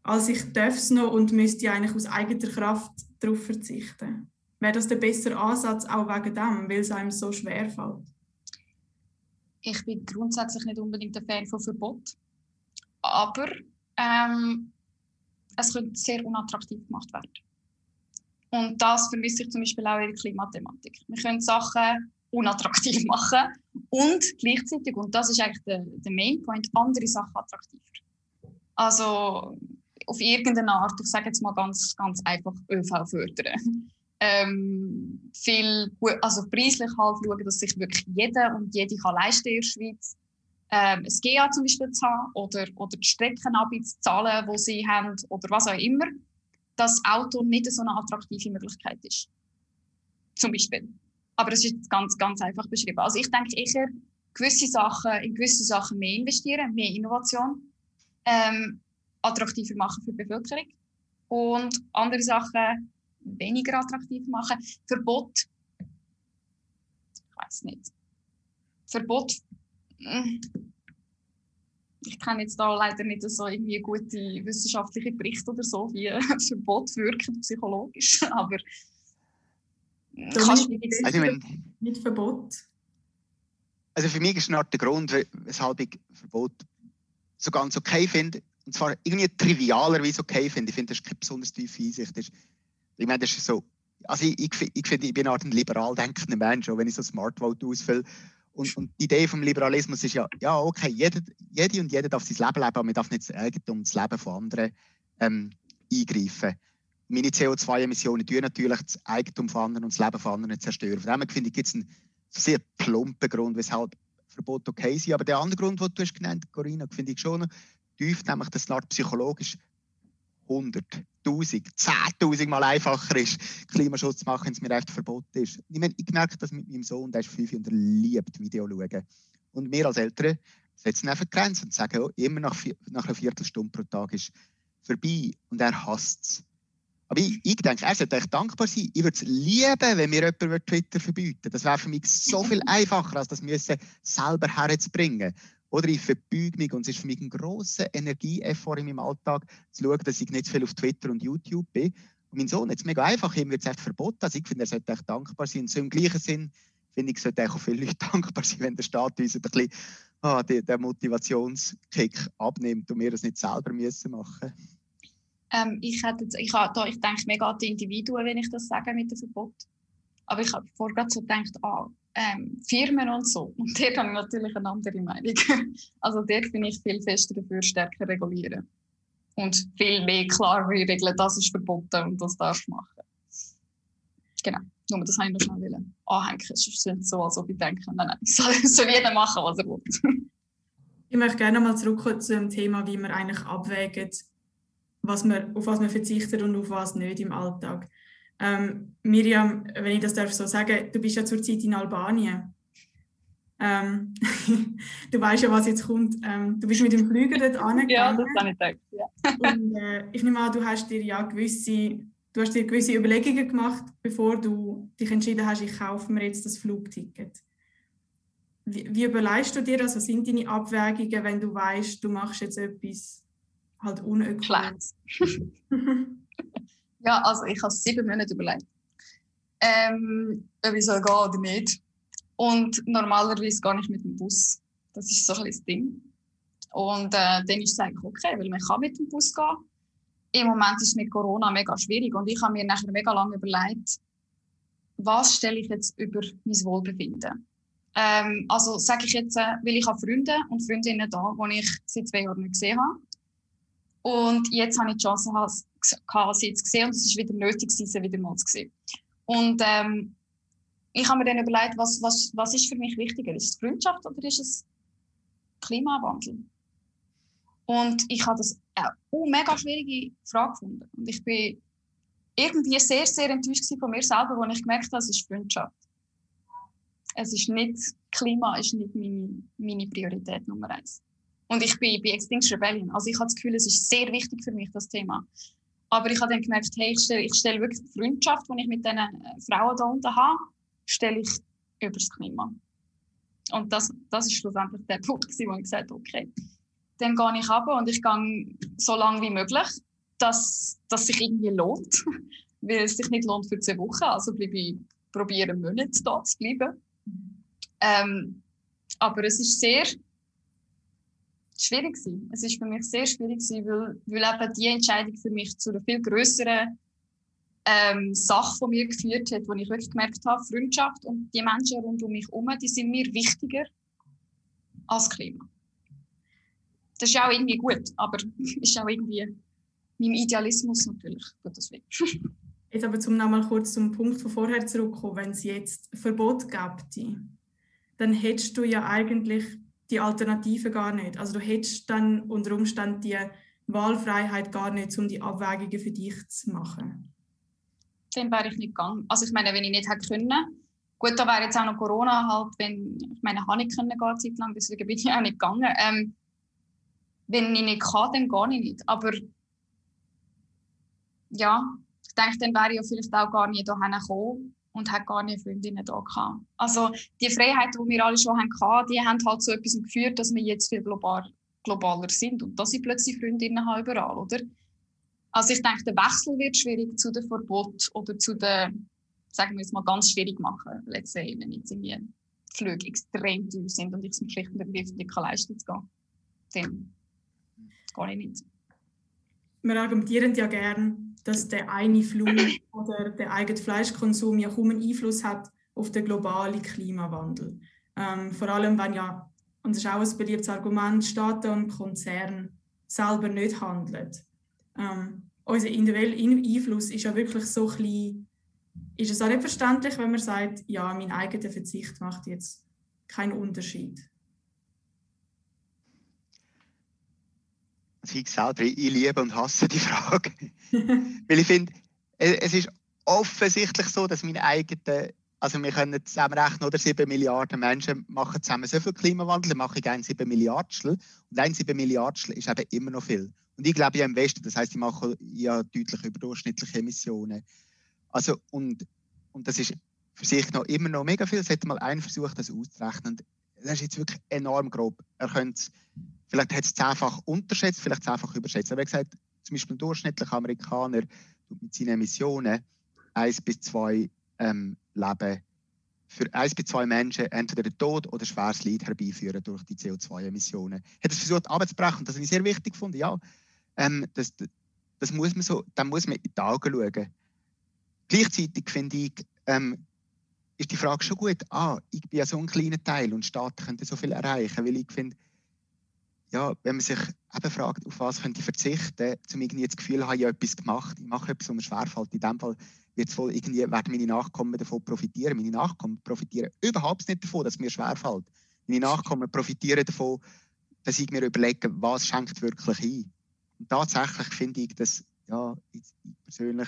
als ich darf es noch und müsste eigentlich aus eigener Kraft darauf verzichten? Wäre das der bessere Ansatz auch wegen dem, weil es einem so schwer fällt? Ich bin grundsätzlich nicht unbedingt ein Fan von Verbot, aber ähm, es könnte sehr unattraktiv gemacht werden. Und das vermisse ich zum Beispiel auch in der Klimathematik. Wir können Sachen unattraktiv machen und gleichzeitig, und das ist eigentlich der, der Main Point, andere Sachen attraktiver. Also auf irgendeine Art, ich sage jetzt mal ganz, ganz einfach, ÖV fördern. Ähm, viel, also preislich halt schauen, dass sich wirklich jeder und jede kann leisten in der Schweiz. Ähm, ein GA zum Beispiel zu haben oder, oder die Streckenabit zu zahlen, die sie haben oder was auch immer dass Auto nicht so eine attraktive Möglichkeit ist. Zum Beispiel. Aber das ist ganz, ganz einfach beschrieben. Also ich denke eher, gewisse Sachen, in gewisse Sachen mehr investieren, mehr Innovation, ähm, attraktiver machen für die Bevölkerung und andere Sachen weniger attraktiv machen. Verbot, ich weiß nicht. Verbot, hm, ich kenne jetzt da leider nicht so irgendwie gute wissenschaftliche Berichte oder so, wie Verbot wirkt psychologisch, aber kannst du also, mit Verbot? Also für mich ist eine Art der Grund, weshalb ich Verbot so ganz okay finde, und zwar irgendwie trivialerweise okay finde. Ich finde, das ist keine besonders tiefe Einsicht. Ich meine, das ist so, also ich, ich, ich finde, ich bin eine Art ein liberal denkender Mensch, auch wenn ich so Smart Vote ausfülle. Und, und, die Idee vom Liberalismus ist ja, ja, okay, jede, jede und jeder darf sein Leben leben, aber man darf nicht das Eigentum, das Leben von anderen ähm, eingreifen. Meine CO2-Emissionen tun natürlich das Eigentum von anderen und das Leben von anderen zerstören. Von dem finde ich, gibt es einen sehr plumpen Grund, weshalb Verbote okay sind. Aber der andere Grund, den du hast genannt, Corinna, finde ich schon tief, nämlich, dass es psychologisch 100, 1000, 10.000 Mal einfacher ist, Klimaschutz zu machen, wenn es mir echt verboten ist. Ich, meine, ich merke das mit meinem Sohn, der ist fünf und er liebt Video schauen. Und wir als Eltern setzen einfach Grenzen und sagen, oh, immer nach, nach einer Viertelstunde pro Tag ist vorbei. Und er hasst es. Aber ich, ich denke, er sollte echt dankbar sein. Ich würde es lieben, wenn mir jemand Twitter verbieten würde. Das wäre für mich so viel einfacher, als das müssen selber herzubringen. Oder ich verbeuge mich und es ist für mich ein grosser Energieeffort in meinem Alltag, zu schauen, dass ich nicht viel auf Twitter und YouTube bin. Und mein Sohn, jetzt mega einfach, ihm wird es echt verboten. Also ich finde, er sollte echt dankbar sein. Und so im gleichen Sinn finde ich, sollte auch viele Leute dankbar sein, wenn der Staat uns ein bisschen ah, den, Motivationskick abnimmt und wir das nicht selber müssen machen ähm, ich, hätte, ich, da, ich denke mega an die Individuen, wenn ich das sage mit dem Verbot. Aber ich habe vorher so gedacht, ah, ähm, Firmen und so. Und dort habe ich natürlich eine andere Meinung. also dort bin ich viel fester dafür, stärker regulieren. Und viel mehr klar regeln, das ist verboten und das darfst du machen. Genau. Nur das habe ich noch schnell anhängen. Es ist nicht so, als ob ich denke, nein, nein, soll, soll jeder machen, was er will. ich möchte gerne nochmal zurückkommen zu dem Thema, wie man eigentlich abwägt, was man, auf was man verzichtet und auf was nicht im Alltag. Ähm, Miriam, wenn ich das darf so sagen, du bist ja zurzeit in Albanien. Ähm, du weißt ja, was jetzt kommt. Ähm, du bist mit dem Flüger dort angegangen. Ja, das habe ich gedacht. Ja. und, äh, ich nehme an, du hast dir ja gewisse, du hast dir gewisse Überlegungen gemacht, bevor du dich entschieden hast, ich kaufe mir jetzt das Flugticket. Wie, wie überlegst du dir das? Was sind deine Abwägungen, wenn du weißt, du machst jetzt etwas halt unökologisch? Ja, also ich habe sieben Monate überlegt, ähm, ob ich soll gehen oder nicht. Und normalerweise gehe ich mit dem Bus. Das ist so ein das Ding. Und äh, dann ist es eigentlich okay, weil man kann mit dem Bus gehen. Im Moment ist es mit Corona mega schwierig und ich habe mir nachher mega lange überlegt, was stelle ich jetzt über mein Wohlbefinden? Ähm, also sage ich jetzt, äh, weil ich habe Freunde und Freundinnen da, die ich seit zwei Jahren nicht gesehen habe. Und jetzt habe ich die Chance, sie zu sehen und es ist wieder nötig, sie wieder mal zu sehen. Und ähm, ich habe mir dann überlegt, was, was, was ist für mich wichtiger? Ist es Freundschaft oder ist es Klimawandel? Und ich habe das eine mega schwierige Frage gefunden. Und ich bin irgendwie sehr, sehr enttäuscht von mir selber, als ich gemerkt habe, es ist Freundschaft. Es ist nicht, Klima ist nicht meine, meine Priorität Nummer eins. Und ich bin bei Extinction Rebellion. Also ich habe das Gefühl, es ist sehr wichtig für mich, das Thema. Aber ich habe dann gemerkt, hey, ich stelle, ich stelle wirklich die Freundschaft, die ich mit diesen äh, Frauen da unten habe, stelle ich über das Klima. Und das, das ist schlussendlich der Punkt, wo ich gesagt habe, okay, dann gehe ich runter und ich gehe so lange wie möglich, dass es sich irgendwie lohnt. Weil es sich nicht lohnt für zwei Wochen, also bleibe ich, probiere einen Monat da zu bleiben. Ähm, aber es ist sehr schwierig gewesen. Es ist für mich sehr schwierig gewesen, weil, weil eben die Entscheidung für mich zu einer viel größeren ähm, Sache von mir geführt hat, wo ich wirklich gemerkt habe, Freundschaft und die Menschen rund um mich herum, die sind mir wichtiger als Klima. Das ist auch irgendwie gut, aber ist auch irgendwie meinem Idealismus natürlich das weg. Jetzt aber zum nochmal kurz zum Punkt von vorher zurückkommen, wenn es jetzt Verbot gäbe, dann hättest du ja eigentlich die Alternative gar nicht. Also du hättest dann unter Umständen die Wahlfreiheit gar nicht, um die Abwägungen für dich zu machen. Dann wäre ich nicht gegangen. Also ich meine, wenn ich nicht hätte können, gut, da wäre jetzt auch noch Corona halt, wenn, ich meine, habe ich können gehen, Zeit lang, deswegen bin ich auch nicht gegangen. Ähm, wenn ich nicht kann, dann ich nicht. Aber ja, ich denke, dann wäre ich vielleicht auch gar nicht hierher gekommen und hat gar nicht Freundinnen da gehabt. Also die Freiheiten, die wir alle schon hatten, die haben halt zu etwas geführt, dass wir jetzt viel global, globaler sind und dass ich plötzlich Freundinnen habe überall, oder? Also ich denke, der Wechsel wird schwierig zu dem Verbot oder zu der, sagen wir jetzt mal, ganz schwierig machen. Let's say, wenn jetzt irgendwie Flüge extrem teuer sind und ich es mir schlicht und ergreifend nicht leisten kann, dann ich nicht. Wir argumentieren ja gerne, dass der eine Flug oder der eigene Fleischkonsum ja kaum einen Einfluss hat auf den globalen Klimawandel. Ähm, vor allem, wenn ja, und das ist auch ein beliebtes Argument, Staaten und Konzerne selber nicht handeln. Ähm, unser individueller Einfluss ist ja wirklich so klein. Ist es auch nicht verständlich, wenn man sagt, ja, mein eigener Verzicht macht jetzt keinen Unterschied? Ich selber, ich liebe und hasse die Frage. Weil ich finde, es ist offensichtlich so, dass meine eigenen, Also wir können zusammenrechnen, oder 7 Milliarden Menschen machen zusammen so viel Klimawandel, dann mache ich ein 7 Milliardstel. Und ein 7 Milliardstel ist eben immer noch viel. Und ich glaube ja im Westen, das heißt, ich mache ja deutlich überdurchschnittliche Emissionen. Also, und, und das ist für sich noch immer noch mega viel. Es hätte mal einer versucht, das auszurechnen. Das ist jetzt wirklich enorm grob. Er könnte vielleicht hat es zehnfach unterschätzt, vielleicht zehnfach überschätzt. Aber er hat gesagt, zum Beispiel ein durchschnittlicher Amerikaner mit seinen Emissionen eins bis zwei ähm, Leben für eins bis zwei Menschen entweder den Tod oder schweres Leid herbeiführen durch die CO2-Emissionen. Hat es versucht abzubrechen und das habe ich sehr wichtig gefunden. Ja, ähm, das, das muss man so, dann muss man in die Augen schauen. Gleichzeitig finde ich, ähm, ist die Frage schon gut, ah, ich bin ja so ein kleiner Teil und Staaten können so viel erreichen, weil ich finde, ja, wenn man sich eben fragt, auf was könnte ich verzichten, um irgendwie das Gefühl habe, ich habe etwas gemacht, ich mache etwas, was mir schwerfällt. In dem Fall wird wohl irgendwie, werden meine Nachkommen davon profitieren. Meine Nachkommen profitieren überhaupt nicht davon, dass es mir schwerfällt. Meine Nachkommen profitieren davon, dass ich mir überlege, was schenkt wirklich ein. Und tatsächlich finde ich, dass ja, ich persönlich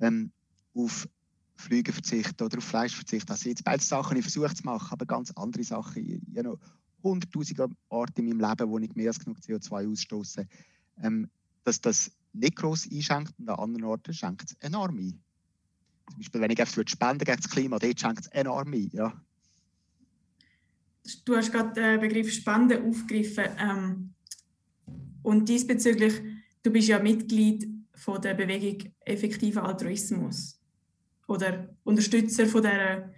ähm, auf Flüge verzichten oder auf Fleisch verzichten. Also jetzt beide Sachen ich versuche zu machen, aber ganz andere Sachen. Ich, ich habe hunderttausende Orte in meinem Leben, wo ich mehr als genug CO2 ausstoße, ähm, dass das nicht gross einschenkt und an anderen Orten schenkt es enorm ein. Zum Beispiel, wenn ich einfach spenden gegen das Klima, dort schenkt es enorm ein. Ja. Du hast gerade den Begriff Spenden aufgegriffen. Ähm, und diesbezüglich, du bist ja Mitglied von der Bewegung Effektiver Altruismus oder Unterstützer von dieser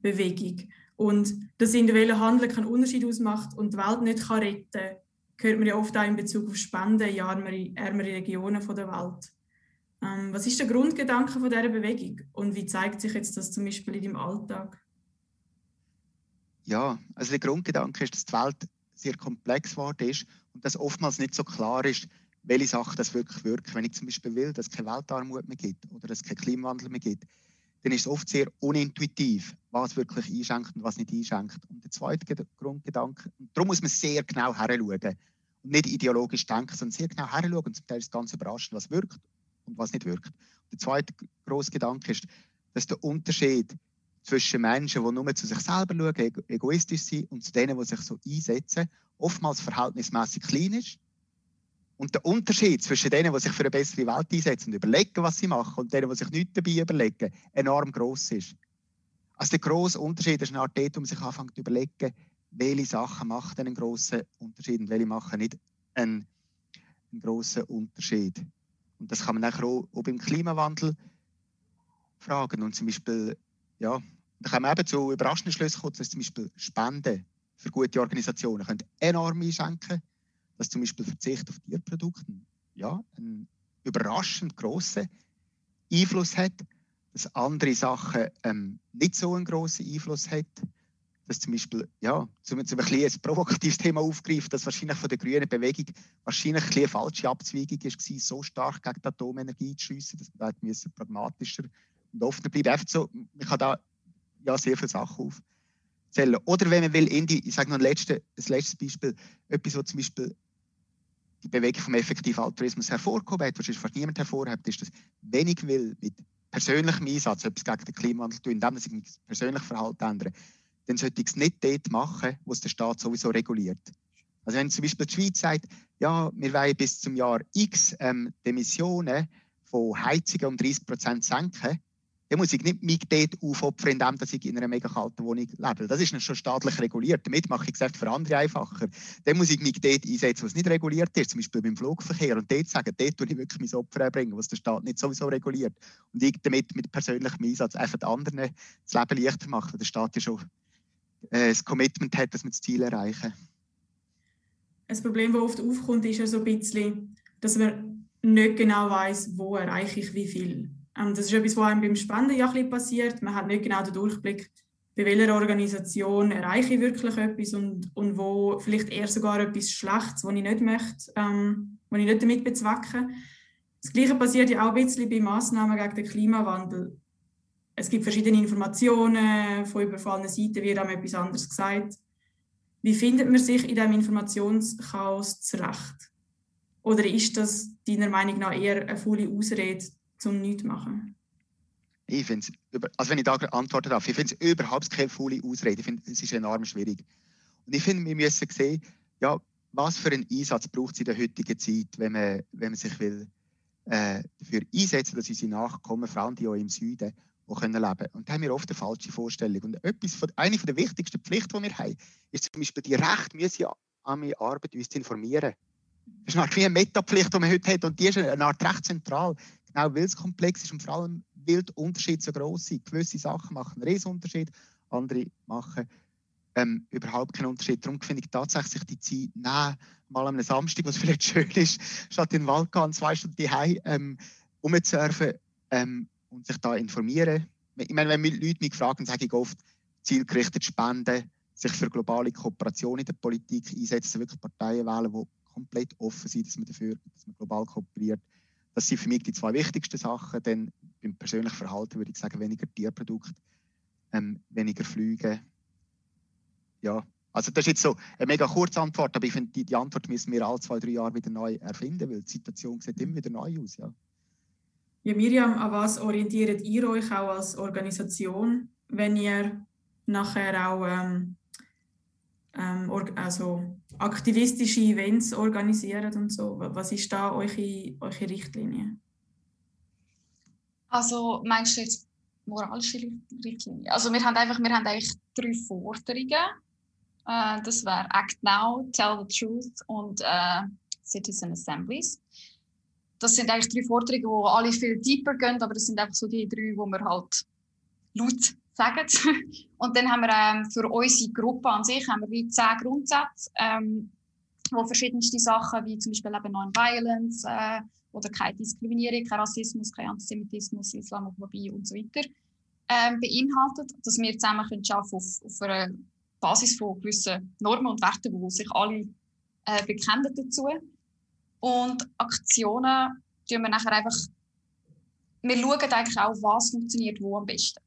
Bewegung. Und dass individuelle Handeln keinen Unterschied ausmacht und die Welt nicht kann retten kann, hört man ja oft auch in Bezug auf Spenden in ärmere, ärmere Regionen der Welt. Ähm, was ist der Grundgedanke von dieser Bewegung und wie zeigt sich jetzt das zum Beispiel in deinem Alltag? Ja, also der Grundgedanke ist, dass die Welt sehr komplex geworden ist und dass oftmals nicht so klar ist, welche Sachen das wirklich wirken. Wenn ich zum Beispiel will, dass es keine Weltarmut mehr gibt oder dass es keinen Klimawandel mehr gibt, dann ist es oft sehr unintuitiv, was wirklich einschenkt und was nicht einschenkt. Und der zweite Grundgedanke, und darum muss man sehr genau heranschauen und nicht ideologisch denken, sondern sehr genau heranschauen und zum Teil ist es ganz überraschend, was wirkt und was nicht wirkt. Und der zweite große Gedanke ist, dass der Unterschied zwischen Menschen, die nur zu sich selber schauen, egoistisch sind, und zu denen, die sich so einsetzen, oftmals verhältnismäßig klein ist und der Unterschied zwischen denen, die sich für eine bessere Welt einsetzen und überlegen, was sie machen, und denen, die sich nichts dabei überlegen, enorm groß ist. Also der grosse Unterschied ist eine Art dort, wo man sich anfängt zu überlegen, welche Sachen machen einen grossen Unterschied und welche machen nicht einen, einen grossen Unterschied. Und das kann man auch, auch beim Klimawandel fragen. Und zum Beispiel, ja, da kann man eben zu überraschenden Schlüssen kommen, dass zum Beispiel Spenden für gute Organisationen können enorm einschenken dass zum Beispiel Verzicht auf Tierprodukte ja, einen überraschend grossen Einfluss hat, dass andere Sachen ähm, nicht so einen grossen Einfluss hat. Dass zum Beispiel, ja, zum, ein, ein provokatives Thema aufgreift, dass wahrscheinlich von der grünen Bewegung wahrscheinlich ein eine falsche Abzweigung war, so stark gegen die Atomenergie zu schiessen, dass man da pragmatischer und offener bleiben. Einfach so, man kann da ja sehr viele Sachen aufzählen. Oder wenn man will, Indie, ich sage noch ein letztes, ein letztes Beispiel, etwas, was zum Beispiel die Bewegung vom effektiven Altruismus hervorgehoben hat, was fast niemand hervorhebt, ist, dass wenig will mit persönlichem Einsatz etwas gegen den Klimawandel tun, indem ich mein persönliches Verhalten ändere, dann sollte ich es nicht dort machen, wo es der Staat sowieso reguliert. Also wenn zum Beispiel die Schweiz sagt, ja, wir wollen bis zum Jahr X ähm, die Emissionen von Heizungen um 30 Prozent senken, dann muss ich nicht mich dort aufopfern, indem ich in einer mega kalten Wohnung lebe. Das ist schon staatlich reguliert. Damit mache ich es für andere einfacher. Dann muss ich mich dort einsetzen, was nicht reguliert ist, zum Beispiel beim Flugverkehr. Und dort sagen, dort tue ich wirklich mein Opfer erbringen, was der Staat nicht sowieso reguliert. Und ich damit mit persönlichem Einsatz einfach anderen das Leben leichter machen, weil der Staat ja schon äh, das Commitment hat, dass wir das Ziel erreichen. Ein Problem, das oft aufkommt, ist ja so ein bisschen, dass man nicht genau weiß, wo erreiche ich wie viel. Ähm, das ist etwas, was einem beim Spenden ja ein passiert. Man hat nicht genau den Durchblick, bei welcher Organisation erreiche ich wirklich etwas und, und wo vielleicht eher sogar etwas Schlechtes, was ich nicht möchte, ähm, was ich nicht damit bezwecke. Das Gleiche passiert ja auch ein bisschen bei Massnahmen gegen den Klimawandel. Es gibt verschiedene Informationen, von überfallenen Seiten wird einem etwas anderes gesagt. Wie findet man sich in diesem Informationschaos zurecht? Oder ist das deiner Meinung nach eher eine volle Ausrede, zum nichts machen? Ich finde also wenn ich da antworten darf, ich finde es überhaupt keine faule Ausrede. Ich finde, es ist enorm schwierig. Und ich finde, wir müssen sehen, ja, was für einen Einsatz braucht es in der heutigen Zeit, wenn man, wenn man sich will, äh, dafür einsetzen, dass unsere Nachkommen, vor allem die auch im Süden, auch können leben Und da haben wir oft eine falsche Vorstellung. Und etwas von, eine der wichtigsten Pflichten, die wir haben, ist zum Beispiel die Recht, müssen an meine Arbeit uns zu informieren. Das ist eine Art wie eine Metapflicht, die man heute hat. Und die ist eine Art recht zentral. Genau weil es komplex ist und vor allem weil die Unterschiede so groß sind. Gewisse Sachen machen einen Riesenunterschied, andere machen ähm, überhaupt keinen Unterschied. Darum finde ich tatsächlich die Zeit, nein, mal am Samstag, was vielleicht schön ist, statt in den Wald gehen, zwei Stunden daheim ähm, rumzusurfen ähm, und sich da informieren. Ich meine, wenn Leute mich fragen, sage ich oft, zielgerichtet spenden, sich für globale Kooperation in der Politik einsetzen, wirklich Parteien wählen, die komplett offen sind, dass man dafür, dass man global kooperiert. Das sind für mich die zwei wichtigsten Sachen. Denn beim persönlichen Verhalten würde ich sagen, weniger Tierprodukte, ähm, weniger Flüge. Ja, also das ist jetzt so eine mega kurze Antwort, aber ich finde, die, die Antwort müssen wir alle zwei, drei Jahre wieder neu erfinden, weil die Situation sieht immer wieder neu aus. Ja. Ja, Miriam, an was orientiert ihr euch auch als Organisation, wenn ihr nachher auch ähm, ähm, also aktivistische Events organisiert und so? Was ist da eure, eure Richtlinie? Also meinst du jetzt moralische Richtlinie? Also wir haben einfach, wir haben eigentlich drei Forderungen. Äh, das wäre Act Now, Tell the Truth und äh, Citizen Assemblies. Das sind eigentlich drei Forderungen, die alle viel tiefer gehen, aber das sind einfach so die drei, die wir halt laut sagen. Und dann haben wir ähm, für unsere Gruppe an sich haben wir wie zehn Grundsätze, ähm, wo verschiedenste Sachen wie zum Beispiel eben Non-Violence äh, oder keine Diskriminierung, kein Rassismus, kein Antisemitismus, Islamophobie und so weiter ähm, beinhaltet, dass wir zusammen können auf, auf einer Basis von gewissen Normen und Werten, wo sich alle äh, bekennen dazu. Und Aktionen tun wir nachher einfach, wir schauen eigentlich auch, was funktioniert wo am besten.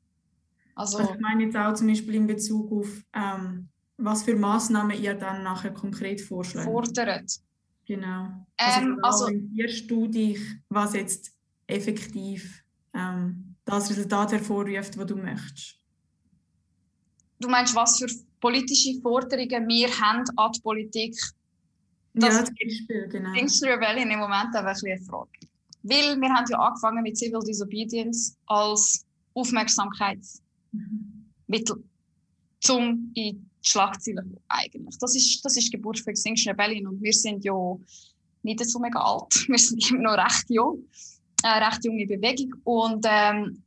Also, also ich meine jetzt auch zum Beispiel in Bezug auf, ähm, was für Maßnahmen ihr dann nachher konkret vorschlägt. Fordert. Genau. Ähm, also, orientierst du dich, was jetzt effektiv ähm, das Resultat hervorruft, das du möchtest? Du meinst, was für politische Forderungen wir haben an die Politik? Das ja, zum Beispiel, genau. Extinction Rebellion im Moment einfach eine Frage. Weil wir haben ja angefangen mit Civil Disobedience als Aufmerksamkeits Mittel, um in die Schlagzeilen eigentlich. Das ist, das ist die Geburt von Extinction Rebellion und wir sind ja nicht so mega alt, wir sind immer noch recht jung, äh, recht junge Bewegung und ähm,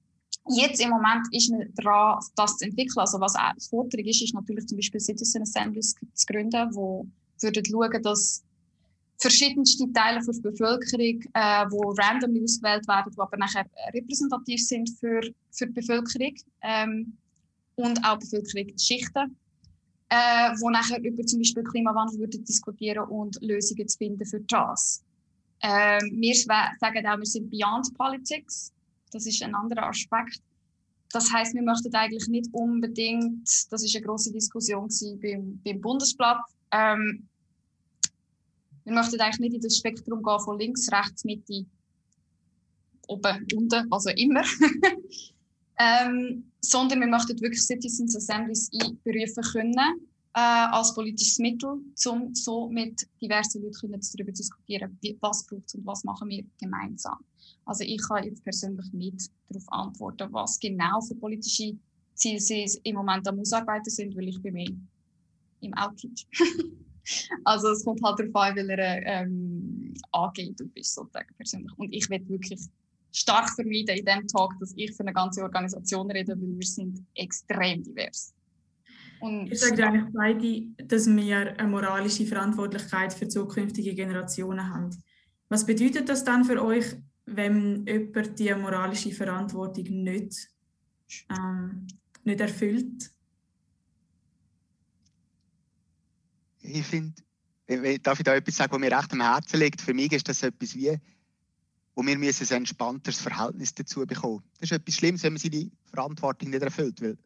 jetzt im Moment ist man dran, das zu entwickeln. Also was auch Forderung ist, ist natürlich zum Beispiel Citizen Assemblies zu gründen, wo würden schauen, dass verschiedenste Teile der Bevölkerung, äh, wo randomly ausgewählt werden, die aber nachher repräsentativ sind für, für die Bevölkerung ähm, und auch Bevölkerungsschichten, äh, wo nachher über zum Beispiel Klimawandel würden diskutieren und Lösungen zu finden für das. Ähm, wir sagen auch, wir sind Beyond Politics. Das ist ein anderer Aspekt. Das heißt, wir möchten eigentlich nicht unbedingt, das ist eine große Diskussion beim, beim Bundesblatt, ähm, wir möchten eigentlich nicht in das Spektrum gehen von links, rechts, Mitte, oben, unten, also immer. ähm, sondern wir möchten wirklich Citizens Assemblies einberufen können äh, als politisches Mittel, um so mit diversen Leuten darüber zu diskutieren, was braucht und was machen wir gemeinsam. Also ich kann jetzt persönlich nicht darauf antworten, was genau für politische Ziele sie im Moment am Ausarbeiten sind, weil ich bin mehr im Outreach. Also es kommt halt darauf an, weil er ähm, AG du bist, sozusagen persönlich. Und ich will wirklich stark vermeiden in diesem Talk, dass ich für eine ganze Organisation rede, weil wir sind extrem divers. Und ich sage eigentlich beide, dass wir eine moralische Verantwortlichkeit für zukünftige Generationen haben. Was bedeutet das dann für euch, wenn jemand diese moralische Verantwortung nicht, ähm, nicht erfüllt? Ich finde, darf ich da etwas sagen, was mir recht am Herzen liegt? Für mich ist das etwas wie, wo wir müssen ein entspannteres Verhältnis dazu bekommen. Das ist etwas Schlimmes, wenn man seine Verantwortung nicht erfüllt, weil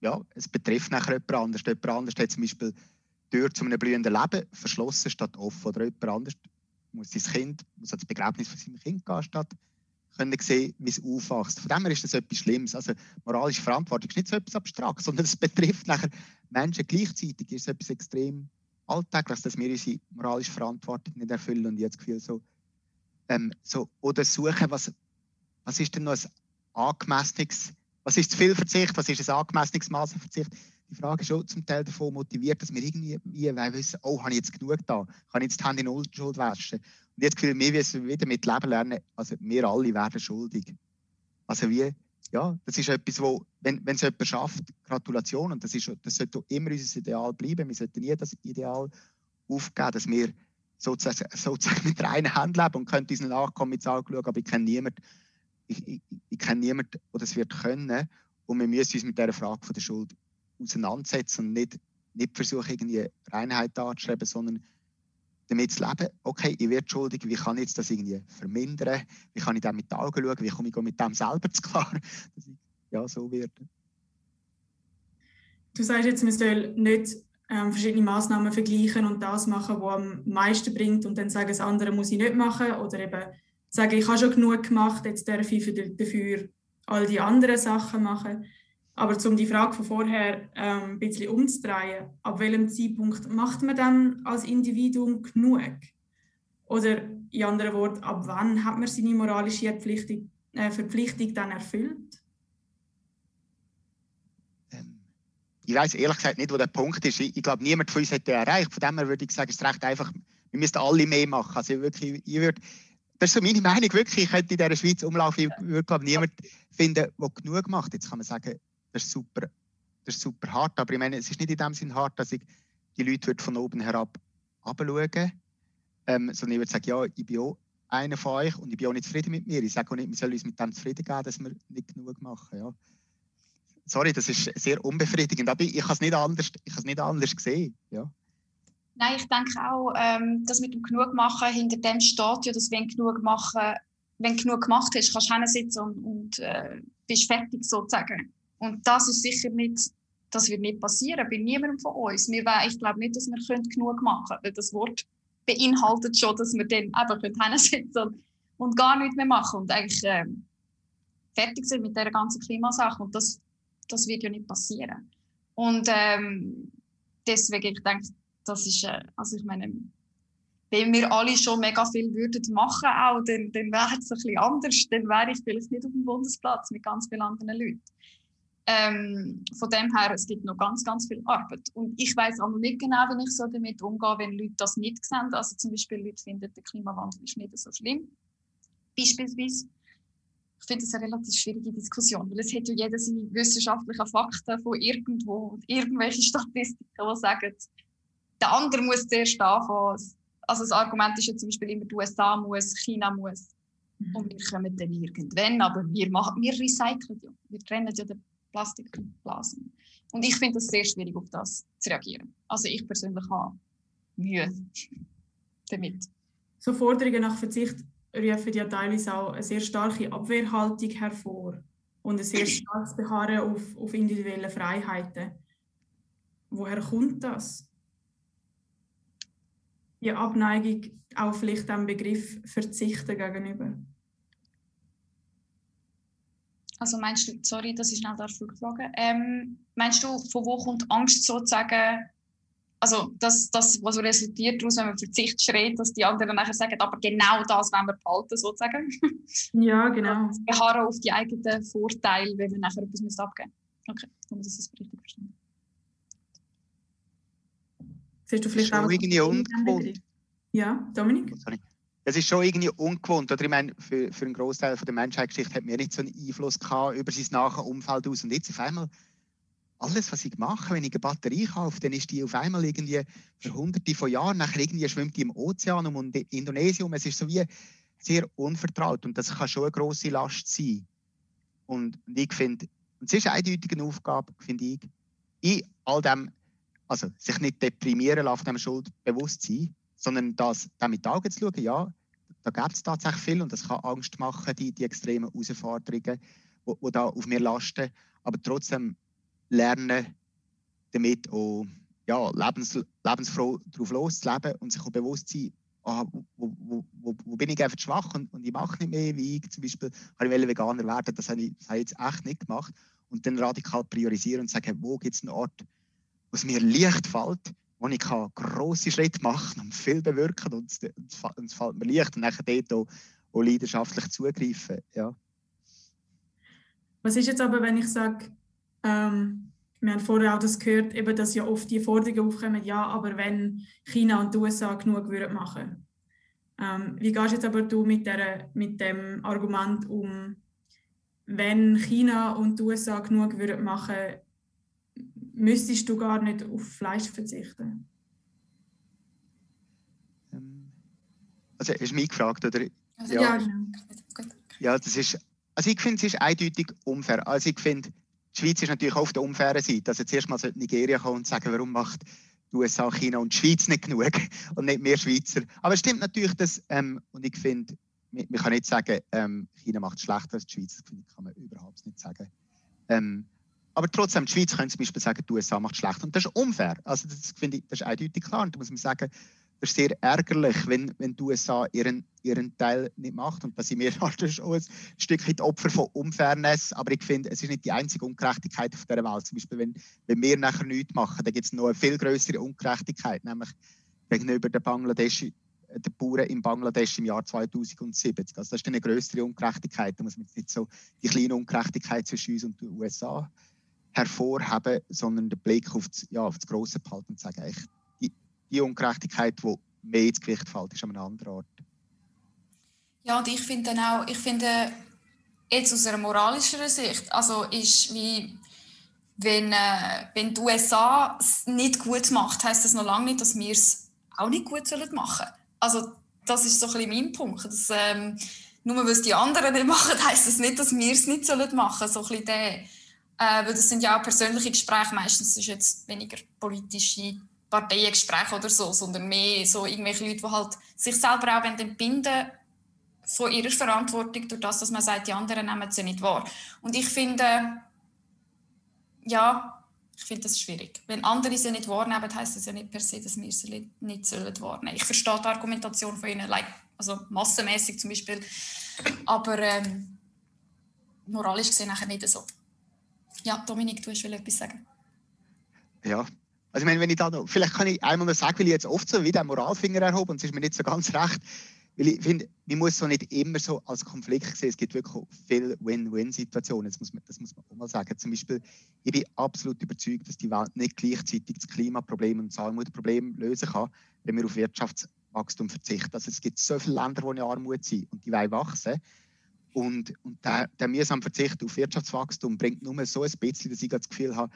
ja, es betrifft nachher jemand anders. Jemand anders hat zum Beispiel die Tür zu einem blühenden Leben verschlossen statt offen. Oder jemand anders muss sein Kind, muss ans Begräbnis von seinem Kind gehen, statt können sehen, wie es aufwächst. Von dem her ist das etwas Schlimmes. Also moralische Verantwortung ist nicht so etwas Abstraktes, sondern es betrifft nachher Menschen gleichzeitig. Ist es etwas extrem Alltägliches, dass wir unsere moralische Verantwortung nicht erfüllen und jetzt Gefühl so, ähm, so oder suchen, was, was ist denn noch ein angemessenes, was ist zu viel Verzicht, was ist ein angemessenes Maß Verzicht? Die Frage ist schon zum Teil davon motiviert, dass wir irgendwie wie, wissen, oh, habe ich jetzt genug da, kann ich jetzt die Hände in Unschuld waschen? Und jetzt fühlen wir, wie wieder mit Leben lernen, also wir alle werden schuldig. Also wie, ja, das ist etwas, wo, wenn, es jemand schafft, Gratulation, und das, ist, das sollte immer unser Ideal bleiben, wir sollten nie das Ideal aufgeben, dass wir sozusagen, sozusagen mit reinen Händen leben und können unseren Nachkommen jetzt anschauen, aber ich kenne niemanden, ich, ich, ich kenne niemanden, der das wird können. Und wir müssen uns mit dieser Frage von der Schuld auseinandersetzen und nicht, nicht versuchen, irgendwie Reinheit anzustreben, sondern damit zu leben, okay, ich werde schuldig, wie kann ich jetzt das irgendwie vermindern, wie kann ich dem mit den Augen schauen, wie komme ich mit dem selber zu klar, dass ich ja, so werde. Du sagst jetzt, man soll nicht ähm, verschiedene Maßnahmen vergleichen und das machen, was am meisten bringt und dann sagen, das andere muss ich nicht machen oder eben sagen, ich habe schon genug gemacht, jetzt darf ich dafür all die anderen Sachen machen. Aber um die Frage von vorher ähm, ein bisschen umzudrehen, ab welchem Zeitpunkt macht man dann als Individuum genug? Oder in anderen Worten, ab wann hat man seine moralische Verpflichtung, äh, Verpflichtung dann erfüllt? Ähm, ich weiß ehrlich gesagt nicht, wo der Punkt ist. Ich, ich glaube, niemand von uns hat den erreicht. Von dem her würde ich sagen, es ist recht einfach, wir müssten alle mehr machen. Also wirklich, ich würde, das ist so meine Meinung, wirklich, ich könnte in dieser Schweiz umlaufen, ich würde glaube niemand finden, der genug macht. Jetzt kann man sagen, das ist super, das ist super hart. Aber ich meine, es ist nicht in dem Sinn hart, dass ich die Leute von oben herab abschauen ähm, sondern ich würde sagen, ja, ich bin auch einer von euch und ich bin auch nicht zufrieden mit mir. Ich sage auch nicht, wir sollen uns mit dem zufrieden geben, dass wir nicht genug machen. Ja. Sorry, das ist sehr unbefriedigend, aber ich, habe es nicht anders, ich habe es nicht anders gesehen. Ja. Nein, ich denke auch, ähm, dass mit dem genug machen hinter dem steht ja, dass wenn genug machen, wenn genug gemacht hast, kannst du hinsitzen und, und äh, bist fertig sozusagen. Und das ist sicher nicht, das wird nicht passieren bei niemandem von uns. Wir, ich glaube nicht, dass wir genug machen können, das Wort beinhaltet schon, dass wir dann einfach hinsitzen und, und gar nichts mehr machen und eigentlich äh, fertig sind mit dieser ganzen Klimasache. Und das, das wird ja nicht passieren. Und ähm, deswegen, ich denke, das ist, äh, also ich meine, wenn wir alle schon mega viel würden machen auch, dann, dann wäre es ein bisschen anders. Dann wäre ich vielleicht nicht auf dem Bundesplatz mit ganz vielen anderen Leuten. Ähm, von dem her, es gibt noch ganz, ganz viel Arbeit. Und ich weiß auch nicht genau, wie ich so damit umgehe, wenn Leute das nicht sehen. Also zum Beispiel Leute finden, der Klimawandel ist nicht so schlimm. Beispielsweise. Ich finde das eine relativ schwierige Diskussion, weil es hat ja jeder seine wissenschaftlichen Fakten von irgendwo, irgendwelche Statistiken, die sagen, der andere muss zuerst anfangen. Also das Argument ist ja zum Beispiel immer, die USA muss, China muss. Mhm. Und wir kommen dann irgendwann, aber wir, machen, wir recyceln ja. Wir trennen ja den Plastikblasen. Und ich finde es sehr schwierig, auf das zu reagieren. Also ich persönlich habe Mühe damit. So Forderungen nach Verzicht rufen ja teilweise auch eine sehr starke Abwehrhaltung hervor und ein sehr starkes Beharren auf, auf individuelle Freiheiten. Woher kommt das? Die Abneigung auch vielleicht dem Begriff Verzichten gegenüber? Also meinst du, sorry, das ist schnell dafür geflogen. Ähm, meinst du, von wo kommt Angst sozusagen, also das, das was resultiert daraus, wenn man Verzicht schreit, dass die anderen nachher sagen, aber genau das wollen wir behalten sozusagen? Ja, genau. Beharren auf die eigenen Vorteile, wenn man nachher etwas abgeben müsste. Okay, dann ist es richtig verstanden. Siehst du vielleicht auch... irgendwie ungewohnt. Ja, Dominik? Sorry es ist schon irgendwie ungewohnt. Oder ich meine, für, für einen Großteil der Menschheitsgeschichte hat man nicht so einen Einfluss gehabt über sein nachher Umfeld aus. Und jetzt auf einmal, alles, was ich mache, wenn ich eine Batterie kaufe, dann ist die auf einmal irgendwie für hunderte von Jahren, nachher irgendwie schwimmt die im Ozean um und Indonesien Es ist so wie sehr unvertraut und das kann schon eine große Last sein. Und ich finde, es ist eine eindeutige Aufgabe, finde ich, in all dem, also sich nicht deprimieren lassen, dem Schuld bewusst sein, sondern das damit Augen zu schauen, ja, da gibt es tatsächlich viel und das kann Angst machen, die, die extremen Herausforderungen, die da auf mir lasten. Aber trotzdem lernen, damit auch ja, lebens, lebensfroh darauf loszuleben und sich auch bewusst sein, ah, wo, wo, wo, wo, bin ich einfach schwach und, und ich mache nicht mehr, wie ich zum Beispiel, kann ich Veganer werden, das habe ich, das habe ich jetzt echt nicht gemacht. Und dann radikal priorisieren und sagen, wo gibt es einen Ort, wo es mir leicht fällt, wo ich grosse Schritte machen und viel bewirken und es, und es fällt mir leicht und dann dort auch, auch leidenschaftlich zugreifen. Ja. Was ist jetzt aber, wenn ich sage, ähm, wir haben vorher auch das gehört, eben, dass ja oft die Forderungen aufkommen, ja, aber wenn China und die USA genug würden machen. Ähm, wie gehst jetzt aber du mit, der, mit dem Argument um, wenn China und die USA genug würden machen, müsstest du gar nicht auf Fleisch verzichten? Ähm, also, hast du mich gefragt, oder? Also, ja, ja, genau. Ja, das ist, also ich finde, es ist eindeutig unfair. Also ich finde, die Schweiz ist natürlich auf der unfairen Seite. Also zuerst mal sollte Nigeria kommen und sagen, warum macht die USA, China und die Schweiz nicht genug und nicht mehr Schweizer. Aber es stimmt natürlich, dass, ähm, und ich finde, man kann nicht sagen, ähm, China macht es schlechter als die Schweiz. Das kann man überhaupt nicht sagen. Ähm, aber trotzdem, die Schweiz könnte zum Beispiel sagen, die USA macht es schlechter. Und das ist unfair. Also das finde ich, das ist eindeutig klar. Und da muss man sagen, das ist sehr ärgerlich, wenn, wenn die USA ihren, ihren Teil nicht macht. Und da sind wir halt auch ein Stück weit Opfer von Unfairness. Aber ich finde, es ist nicht die einzige Ungerechtigkeit auf dieser Welt. Zum Beispiel, wenn, wenn wir nachher nichts machen, dann gibt es noch eine viel größere Ungerechtigkeit, nämlich gegenüber den Bangladesch den Bauern in Bangladesch im Jahr 2070. Also das ist eine größere Ungerechtigkeit. Da muss man nicht so die kleine Ungerechtigkeit zwischen uns und den USA hervorheben, sondern den Blick auf das, ja, auf das Grosse behalten und sagen, echt, die Ungerechtigkeit, die mehr ins Gewicht fällt, ist an einem anderen Ort. Ja, und ich finde dann auch, ich finde jetzt aus einer moralischeren Sicht, also ist wie wenn, äh, wenn die USA es nicht gut macht, heißt das noch lange nicht, dass wir es auch nicht gut sollen machen. Also das ist so ein bisschen mein Punkt. Dass, ähm, nur weil es die anderen nicht machen, heißt das nicht, dass wir es nicht sollen machen. So ein bisschen der. Äh, weil das sind ja auch persönliche Gespräche. Meistens ist jetzt weniger politische Parteiengespräche oder so, sondern mehr so irgendwelche Leute, die halt sich selber auch entbinden von ihrer Verantwortung durch das, dass man sagt, die anderen nehmen sie nicht wahr. Und ich finde, ja, ich finde das schwierig. Wenn andere sie nicht wahrnehmen, heißt das ja nicht per se, dass wir sie nicht sollen wahrnehmen. Ich verstehe die Argumentation von ihnen, like, also massenmäßig zum Beispiel, aber ähm, moralisch gesehen nachher nicht so. Ja, Dominik, du willst etwas sagen? Ja, also ich meine, wenn ich da noch, vielleicht kann ich einmal noch sagen, weil ich jetzt oft so wieder einen Moralfinger erhobe und es ist mir nicht so ganz recht, weil ich finde, man muss so nicht immer so als Konflikt sehen. Es gibt wirklich viele Win-Win-Situationen. Das das muss man auch mal sagen. Zum Beispiel, ich bin absolut überzeugt, dass die Welt nicht gleichzeitig das Klimaproblem und das Armutproblem lösen kann, wenn wir auf Wirtschaftswachstum verzichten. Also es gibt so viele Länder, die in Armut sind und die wollen wachsen. Und, und der, der mühsame Verzicht auf Wirtschaftswachstum bringt nur so ein bisschen, dass ich das Gefühl habe,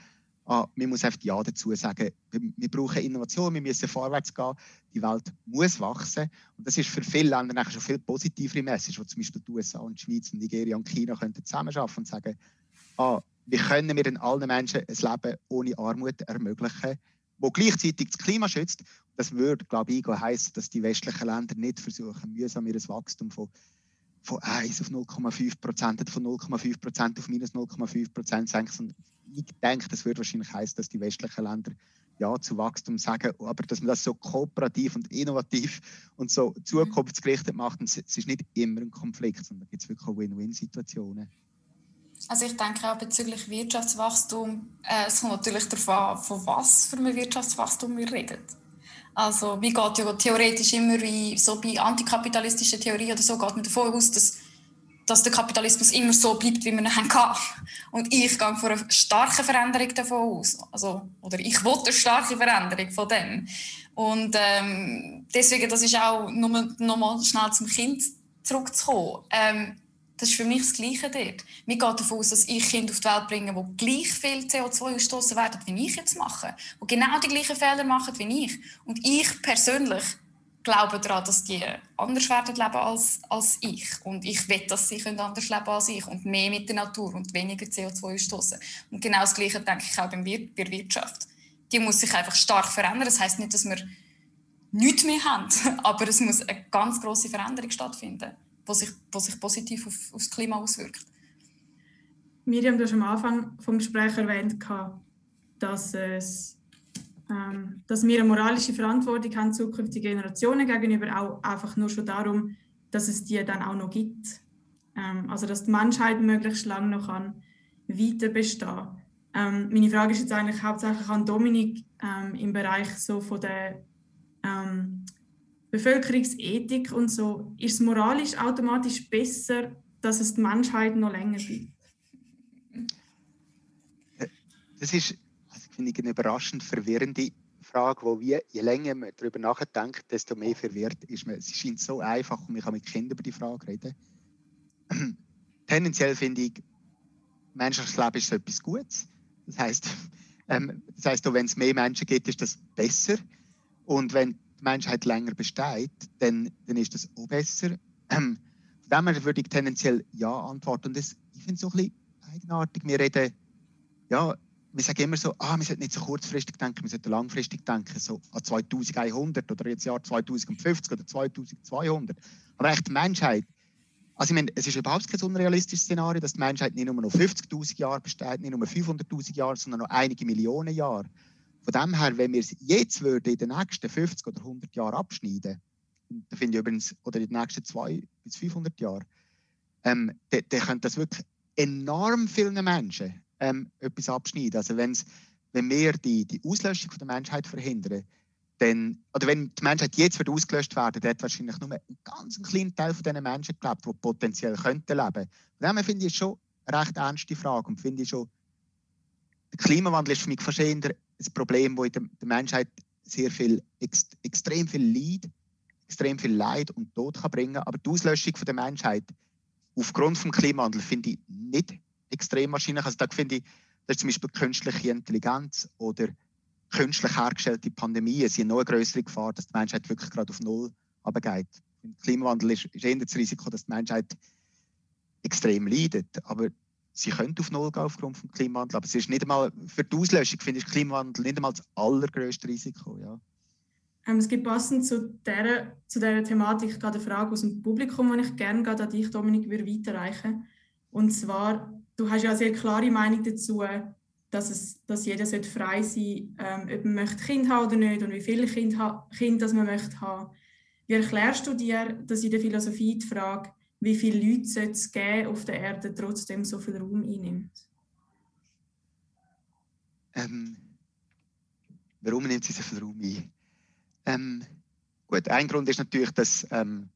ah, man muss einfach Ja dazu sagen. Wir, wir, brauchen Innovation, wir müssen vorwärts gehen, die Welt muss wachsen. Und das ist für viele Länder schon viel positivere Message, wo zum Beispiel die USA und die Schweiz und Nigeria und China könnten zusammenarbeiten und sagen, ah, wie können wir den allen Menschen ein Leben ohne Armut ermöglichen, wo gleichzeitig das Klima schützt. Das würde, glaube ich, heißen, dass die westlichen Länder nicht versuchen, mühsam ihr Wachstum von von 1 auf 0,5 Prozent, von 0,5 Prozent auf minus 0,5 Prozent senken. Ich denke, das würde wahrscheinlich heißen, dass die westlichen Länder ja zu Wachstum sagen, aber dass man das so kooperativ und innovativ und so zukunftsgerichtet macht, und es ist nicht immer ein Konflikt, sondern gibt es wirklich Win-Win-Situationen. Also ich denke auch bezüglich Wirtschaftswachstum, äh, es kommt natürlich darauf an, von was für ein Wirtschaftswachstum wir reden. Also wie geht ja theoretisch immer wie so bei antikapitalistischen Theorien oder so geht man davon aus, dass, dass der Kapitalismus immer so bleibt, wie man ihn kann. Und ich gehe von einer starken Veränderung davon aus. Also, oder ich will eine starke Veränderung von dem. Und ähm, deswegen, das ist auch, nur noch schnell zum Kind zurückzukommen. Ähm, das ist für mich das Gleiche dort. Mir geht davon aus, dass ich Kinder auf die Welt bringe, die gleich viel CO2 ausstoßen werden, wie ich jetzt mache. Die genau die gleichen Fehler machen wie ich. Und ich persönlich glaube daran, dass die anders werden leben als, als ich. Und ich will, dass sie anders leben als ich und mehr mit der Natur und weniger CO2 ausstoßen. Und genau das Gleiche denke ich auch bei der Wirtschaft. Die muss sich einfach stark verändern. Das heißt nicht, dass wir nichts mehr haben, aber es muss eine ganz große Veränderung stattfinden was sich, was sich positiv auf, das Klima auswirkt. Miriam, du hast am Anfang des Gesprächs erwähnt, dass es ähm, dass wir eine moralische Verantwortung haben zukünftigen Generationen gegenüber, auch einfach nur schon darum, dass es die dann auch noch gibt. Ähm, also dass die Menschheit möglichst lange noch kann weiter bestehen ähm, Meine Frage ist jetzt eigentlich hauptsächlich an Dominik ähm, im Bereich so von der ähm, Bevölkerungsethik und so. Ist es moralisch automatisch besser, dass es die Menschheit noch länger gibt? Das ist, also finde ich, eine überraschend verwirrende Frage, wo wir, je länger man darüber nachdenkt, desto mehr verwirrt ist man. Es scheint so einfach und man kann mit Kindern über die Frage reden. Tendenziell finde ich, menschliches Leben ist etwas Gutes. Das heißt, ähm, das heißt, wenn es mehr Menschen gibt, ist das besser. Und wenn die Menschheit länger besteht, dann, dann ist das auch besser. Ähm, von dem her würde ich tendenziell ja antworten. Und das, ich finde es so ein bisschen eigenartig. Wir reden, ja, wir sagen immer so, ah, wir sollten nicht so kurzfristig denken, wir sollten langfristig denken, so an 2100 oder jetzt Jahr 2050 oder 2200. Aber echt die Menschheit, also ich meine, es ist überhaupt kein unrealistisches Szenario, dass die Menschheit nicht nur noch 50'000 Jahre besteht, nicht nur 500'000 Jahre, sondern noch einige Millionen Jahre. Von dem her, wenn wir es jetzt würden, in den nächsten 50 oder 100 Jahren abschneiden, da finde ich übrigens, oder in den nächsten 200 bis 500 Jahren, ähm, dann, dann könnte das wirklich enorm vielen Menschen ähm, etwas abschneiden. Also wenn's, wenn wir die, die Auslöschung der Menschheit verhindern, dann, oder wenn die Menschheit jetzt wird ausgelöscht werden, dann hat wahrscheinlich nur ein ganz kleiner Teil von diesen Menschen gelebt, die potenziell könnten leben. Von dem finde ich schon eine recht ernste Frage und finde ich schon, der Klimawandel ist für mich eher ein Problem, das in der Menschheit sehr viel, ext, extrem viel Leid, extrem viel Leid und Tod kann bringen. Aber die Auslöschung von der Menschheit aufgrund des Klimawandels finde ich nicht extrem wahrscheinlich. Also da finde ich, das ist zum Beispiel künstliche Intelligenz oder künstlich hergestellte Pandemien sind noch eine größere Gefahr, dass die Menschheit wirklich gerade auf Null runtergeht. Im Klimawandel ist, ist eher das Risiko, dass die Menschheit extrem leidet. Aber sie könnte auf Null gehen aufgrund des Klimawandels. Aber es ist nicht einmal, für die Auslöschung finde ich Klimawandel nicht einmal das allergrößte Risiko. Ja. Ähm, es gibt passend zu dieser, zu dieser Thematik gerade eine Frage aus dem Publikum, die ich gerne an dich, Dominik, würde weiterreichen. Und zwar, du hast ja eine sehr klare Meinung dazu, dass, es, dass jeder frei sein ähm, ob man möchte Kind haben oder nicht und wie viele Kinder kind man möchte haben. Wie erklärst du dir, dass in der Philosophie die Frage, wie viele Leute es geben auf der Erde, trotzdem so viel Raum einnimmt? Ähm, warum nimmt sie so viel Raum ein? Ähm, gut, ein Grund ist natürlich, dass ähm,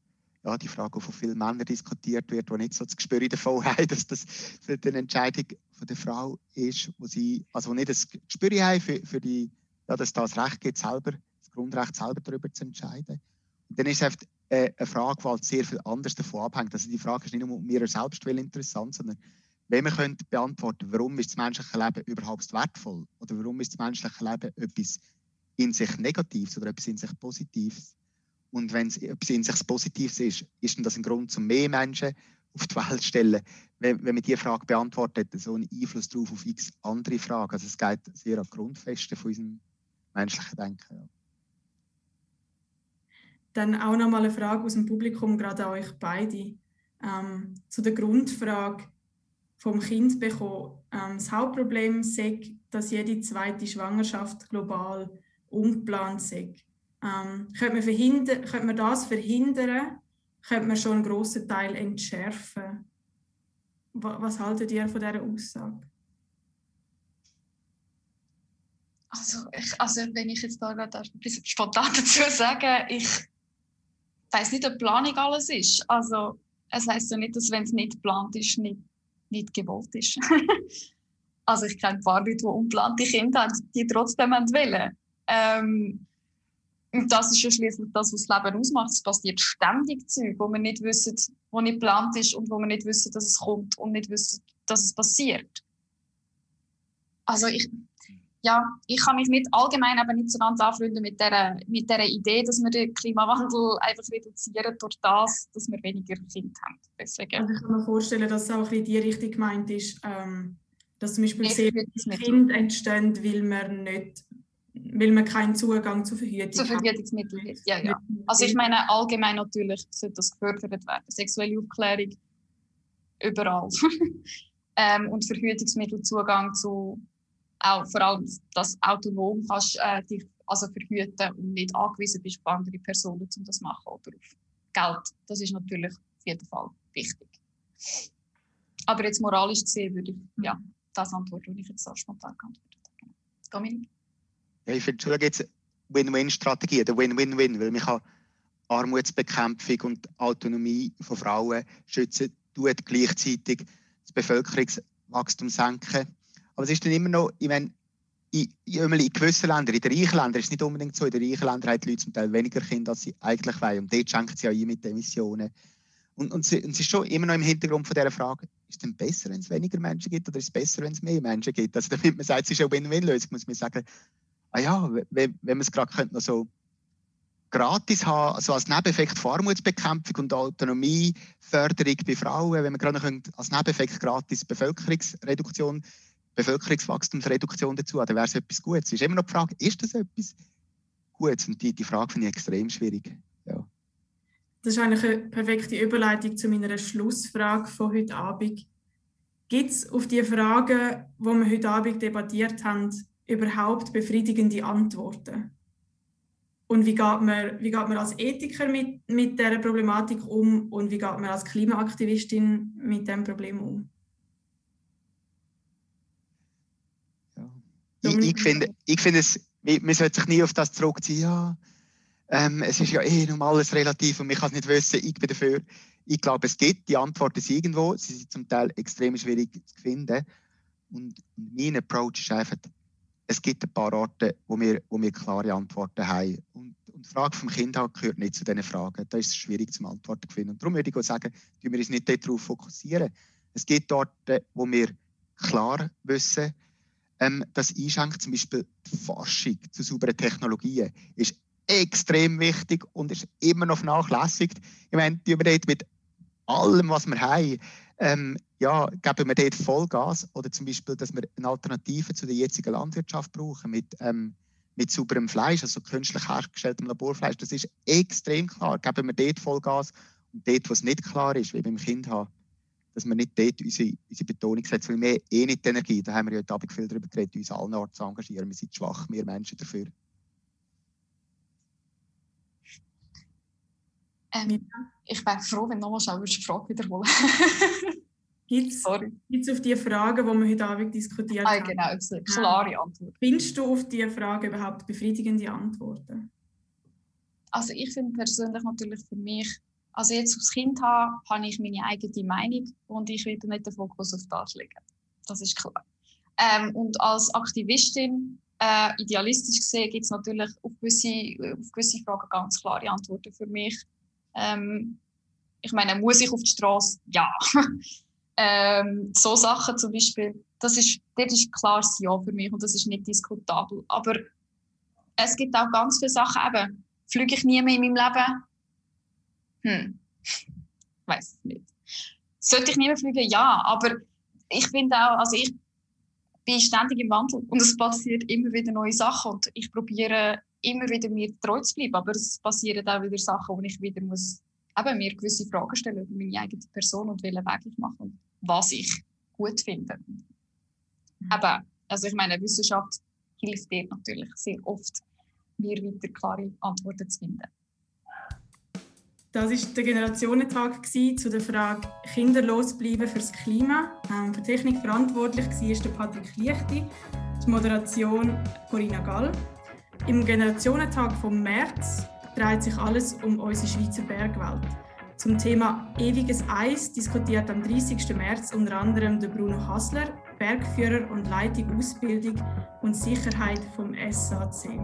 ja, die Frage, von vielen Männern diskutiert wird, die nicht so das Gespür davon haben, dass das für die Entscheidung von der Frau ist, wo sie, also nicht das Gespür haben für, für die, ja, dass das Recht gibt, selber, das Grundrecht selber darüber zu entscheiden. Und dann ist es äh, eine Frage, die halt sehr viel anders davon abhängt. Also die Frage ist nicht nur ihrer Selbstwillen interessant, sondern wenn man könnte beantworten, warum ist das menschliche Leben überhaupt wertvoll oder warum ist das menschliche Leben etwas in sich Negatives oder etwas in sich Positives, und wenn es in sich Positives ist, ist das ein Grund, um mehr Menschen auf die Welt zu stellen. Wenn, wenn man diese Frage beantwortet, so einen Einfluss darauf auf x andere Fragen. Also es geht sehr an die Grundfesten von unserem menschlichen Denken. Ja. Dann auch noch mal eine Frage aus dem Publikum, gerade an euch beide. Ähm, zu der Grundfrage vom Kind bekommen. Ähm, das Hauptproblem ist, dass jede zweite Schwangerschaft global ungeplant ist. Ähm, könnte, man verhindern, könnte man das verhindern? Könnte man schon einen grossen Teil entschärfen? Was haltet ihr von dieser Aussage? Also, ich, also wenn ich jetzt da gerade ein bisschen spontan dazu sage, ich weiß nicht, ob Planung alles ist. Also es heißt ja nicht, dass wenn es nicht geplant ist, nicht, nicht gewollt ist. also ich kenne ein paar Leute, die unplante Kinder haben, die trotzdem wollen. Ähm, und das ist ja schließlich das, was das Leben ausmacht. Es passiert ständig Zeug, wo wir nicht wissen, wo nicht geplant ist und wo wir nicht wissen, dass es kommt und nicht wissen, dass es passiert. Also ich, ja, ich kann mich nicht allgemein aber nicht so ganz anfreunden mit der, mit der Idee, dass wir den Klimawandel einfach reduzieren durch das, dass wir weniger Kinder haben. Deswegen. Also ich kann mir vorstellen, dass es auch in die Richtung gemeint ist, ähm, dass zum Beispiel sehr viele Kinder entstehen, weil man nicht weil man keinen Zugang zu Verhütung zu Verhütungsmitteln hat. Ja, ja. Also ich meine allgemein natürlich sollte das gefördert werden. Sexuelle Aufklärung überall. ähm, und Verhütungsmittelzugang zu auch vor allem, dass du autonom kannst, äh, dich also verhüten und nicht angewiesen bist auf andere Personen, um das zu machen oder auf Geld. Das ist natürlich auf jeden Fall wichtig. Aber jetzt moralisch gesehen würde ich ja, das antworten, was ich jetzt so spontan geantwortet habe. Dominik? Ja, ich finde, schon jetzt Win-Win-Strategie, der Win-Win-Win, weil man kann Armutsbekämpfung und Autonomie von Frauen schützen, tut gleichzeitig das Bevölkerungswachstum senken. Aber es ist dann immer noch, ich meine, in, in gewissen Ländern, in den reichen Ländern ist es nicht unbedingt so, in den reichen Ländern haben die Leute zum Teil weniger Kinder, als sie eigentlich wollen. Und dort schenken sie auch ein mit den Emissionen. Und, und, sie, und es ist schon immer noch im Hintergrund von dieser Frage, ist es denn besser, wenn es weniger Menschen gibt oder ist es besser, wenn es mehr Menschen gibt? Also damit man sagt, es ist eine Win-Win-Lösung, muss man sagen, ah ja, wenn, wenn man es gerade noch so gratis haben, also als Nebeneffekt von Armutsbekämpfung und Autonomieförderung bei Frauen, wenn man gerade noch als Nebeneffekt gratis Bevölkerungsreduktion Bevölkerungswachstumsreduktion dazu, dann wäre es etwas Gutes. Es ist immer noch die Frage, ist das etwas Gutes? Und die, die Frage finde ich extrem schwierig. Ja. Das ist eigentlich eine perfekte Überleitung zu meiner Schlussfrage von heute Abend. Gibt es auf die Fragen, die wir heute Abend debattiert haben, überhaupt befriedigende Antworten? Und wie geht man, wie geht man als Ethiker mit, mit dieser Problematik um und wie geht man als Klimaaktivistin mit diesem Problem um? Ich, ich, finde, ich finde es, man sollte sich nie auf das zurückziehen, ja, ähm, es ist ja eh noch alles relativ und man kann es nicht wissen, ich bin dafür. Ich glaube, es gibt die Antworten irgendwo, sie sind zum Teil extrem schwierig zu finden. Und mein Approach ist einfach, es gibt ein paar Orte, wo wir, wo wir klare Antworten haben. Und, und die Frage vom Kind gehört nicht zu diesen Fragen. Da ist es schwierig zum Antworten zu finden. Und darum würde ich sagen, wir uns nicht darauf fokussieren. Es gibt Orte, wo wir klar wissen, ähm, das einschenkt, zum Beispiel die Forschung zu sauberen Technologien, ist extrem wichtig und ist immer noch vernachlässigt. Ich meine, die wir mit allem, was wir haben, ähm, ja, geben wir dort Vollgas oder zum Beispiel, dass wir eine Alternative zu der jetzigen Landwirtschaft brauchen mit, ähm, mit sauberem Fleisch, also künstlich hergestelltem Laborfleisch. Das ist extrem klar. Geben wir dort Vollgas und dort, wo es nicht klar ist, wie beim Kind haben, dass wir nicht dort unsere, unsere Betonung setzen, weil wir eh nicht die Energie, da haben wir ja heute Abend viel darüber geredet, uns allen Orten zu engagieren. Wir sind schwach, wir Menschen dafür. Ähm, ich wäre froh, wenn nochmal die Frage wiederholen Gibt es auf die Fragen, die wir heute Abend diskutiert ah, haben? Genau, eine klare Antwort. Findest du auf diese Frage überhaupt befriedigende Antworten? Also ich finde persönlich natürlich für mich also jetzt aufs Kind habe, habe ich meine eigene Meinung und ich will nicht den Fokus auf das legen. Das ist klar. Ähm, und als Aktivistin, äh, idealistisch gesehen, gibt es natürlich auf gewisse, auf gewisse Fragen ganz klare Antworten für mich. Ähm, ich meine, muss ich auf die Straße? Ja. ähm, so Sachen zum Beispiel, das ist, das ist klares Ja für mich und das ist nicht diskutabel. Aber es gibt auch ganz viele Sachen, eben, fliege ich nie mehr in meinem Leben, hm. Weiß es nicht. Sollte ich nie mehr fliegen? Ja, aber ich finde auch, also ich bin ständig im Wandel und es passiert immer wieder neue Sachen und ich probiere immer wieder mir treu zu bleiben, aber es passieren auch wieder Sachen, wo ich wieder muss eben mir gewisse Fragen stellen über meine eigene Person und welchen Weg ich mache und was ich gut finde. Mhm. Aber, also ich meine, Wissenschaft hilft dir natürlich sehr oft, mir weiter klare Antworten zu finden. Das war der Generationentag zu der Frage Kinderlos bleiben fürs Klima. Ähm, für Technik verantwortlich war der Patrick Lichti, die Moderation Corinna Gall. Im Generationentag vom März dreht sich alles um unsere Schweizer Bergwelt. Zum Thema Ewiges Eis diskutiert am 30. März unter anderem der Bruno Hassler, Bergführer und Leitung Ausbildung und Sicherheit vom SAC.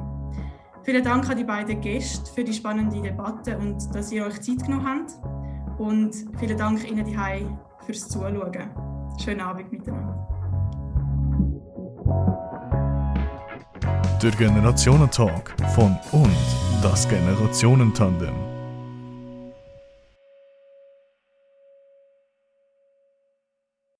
Vielen Dank an die beiden Gäste für die spannende Debatte und dass ihr euch Zeit genommen habt. Und vielen Dank Ihnen die fürs Zuschauen. Schönen Abend miteinander. Der Generationentag von und das Generationentandem.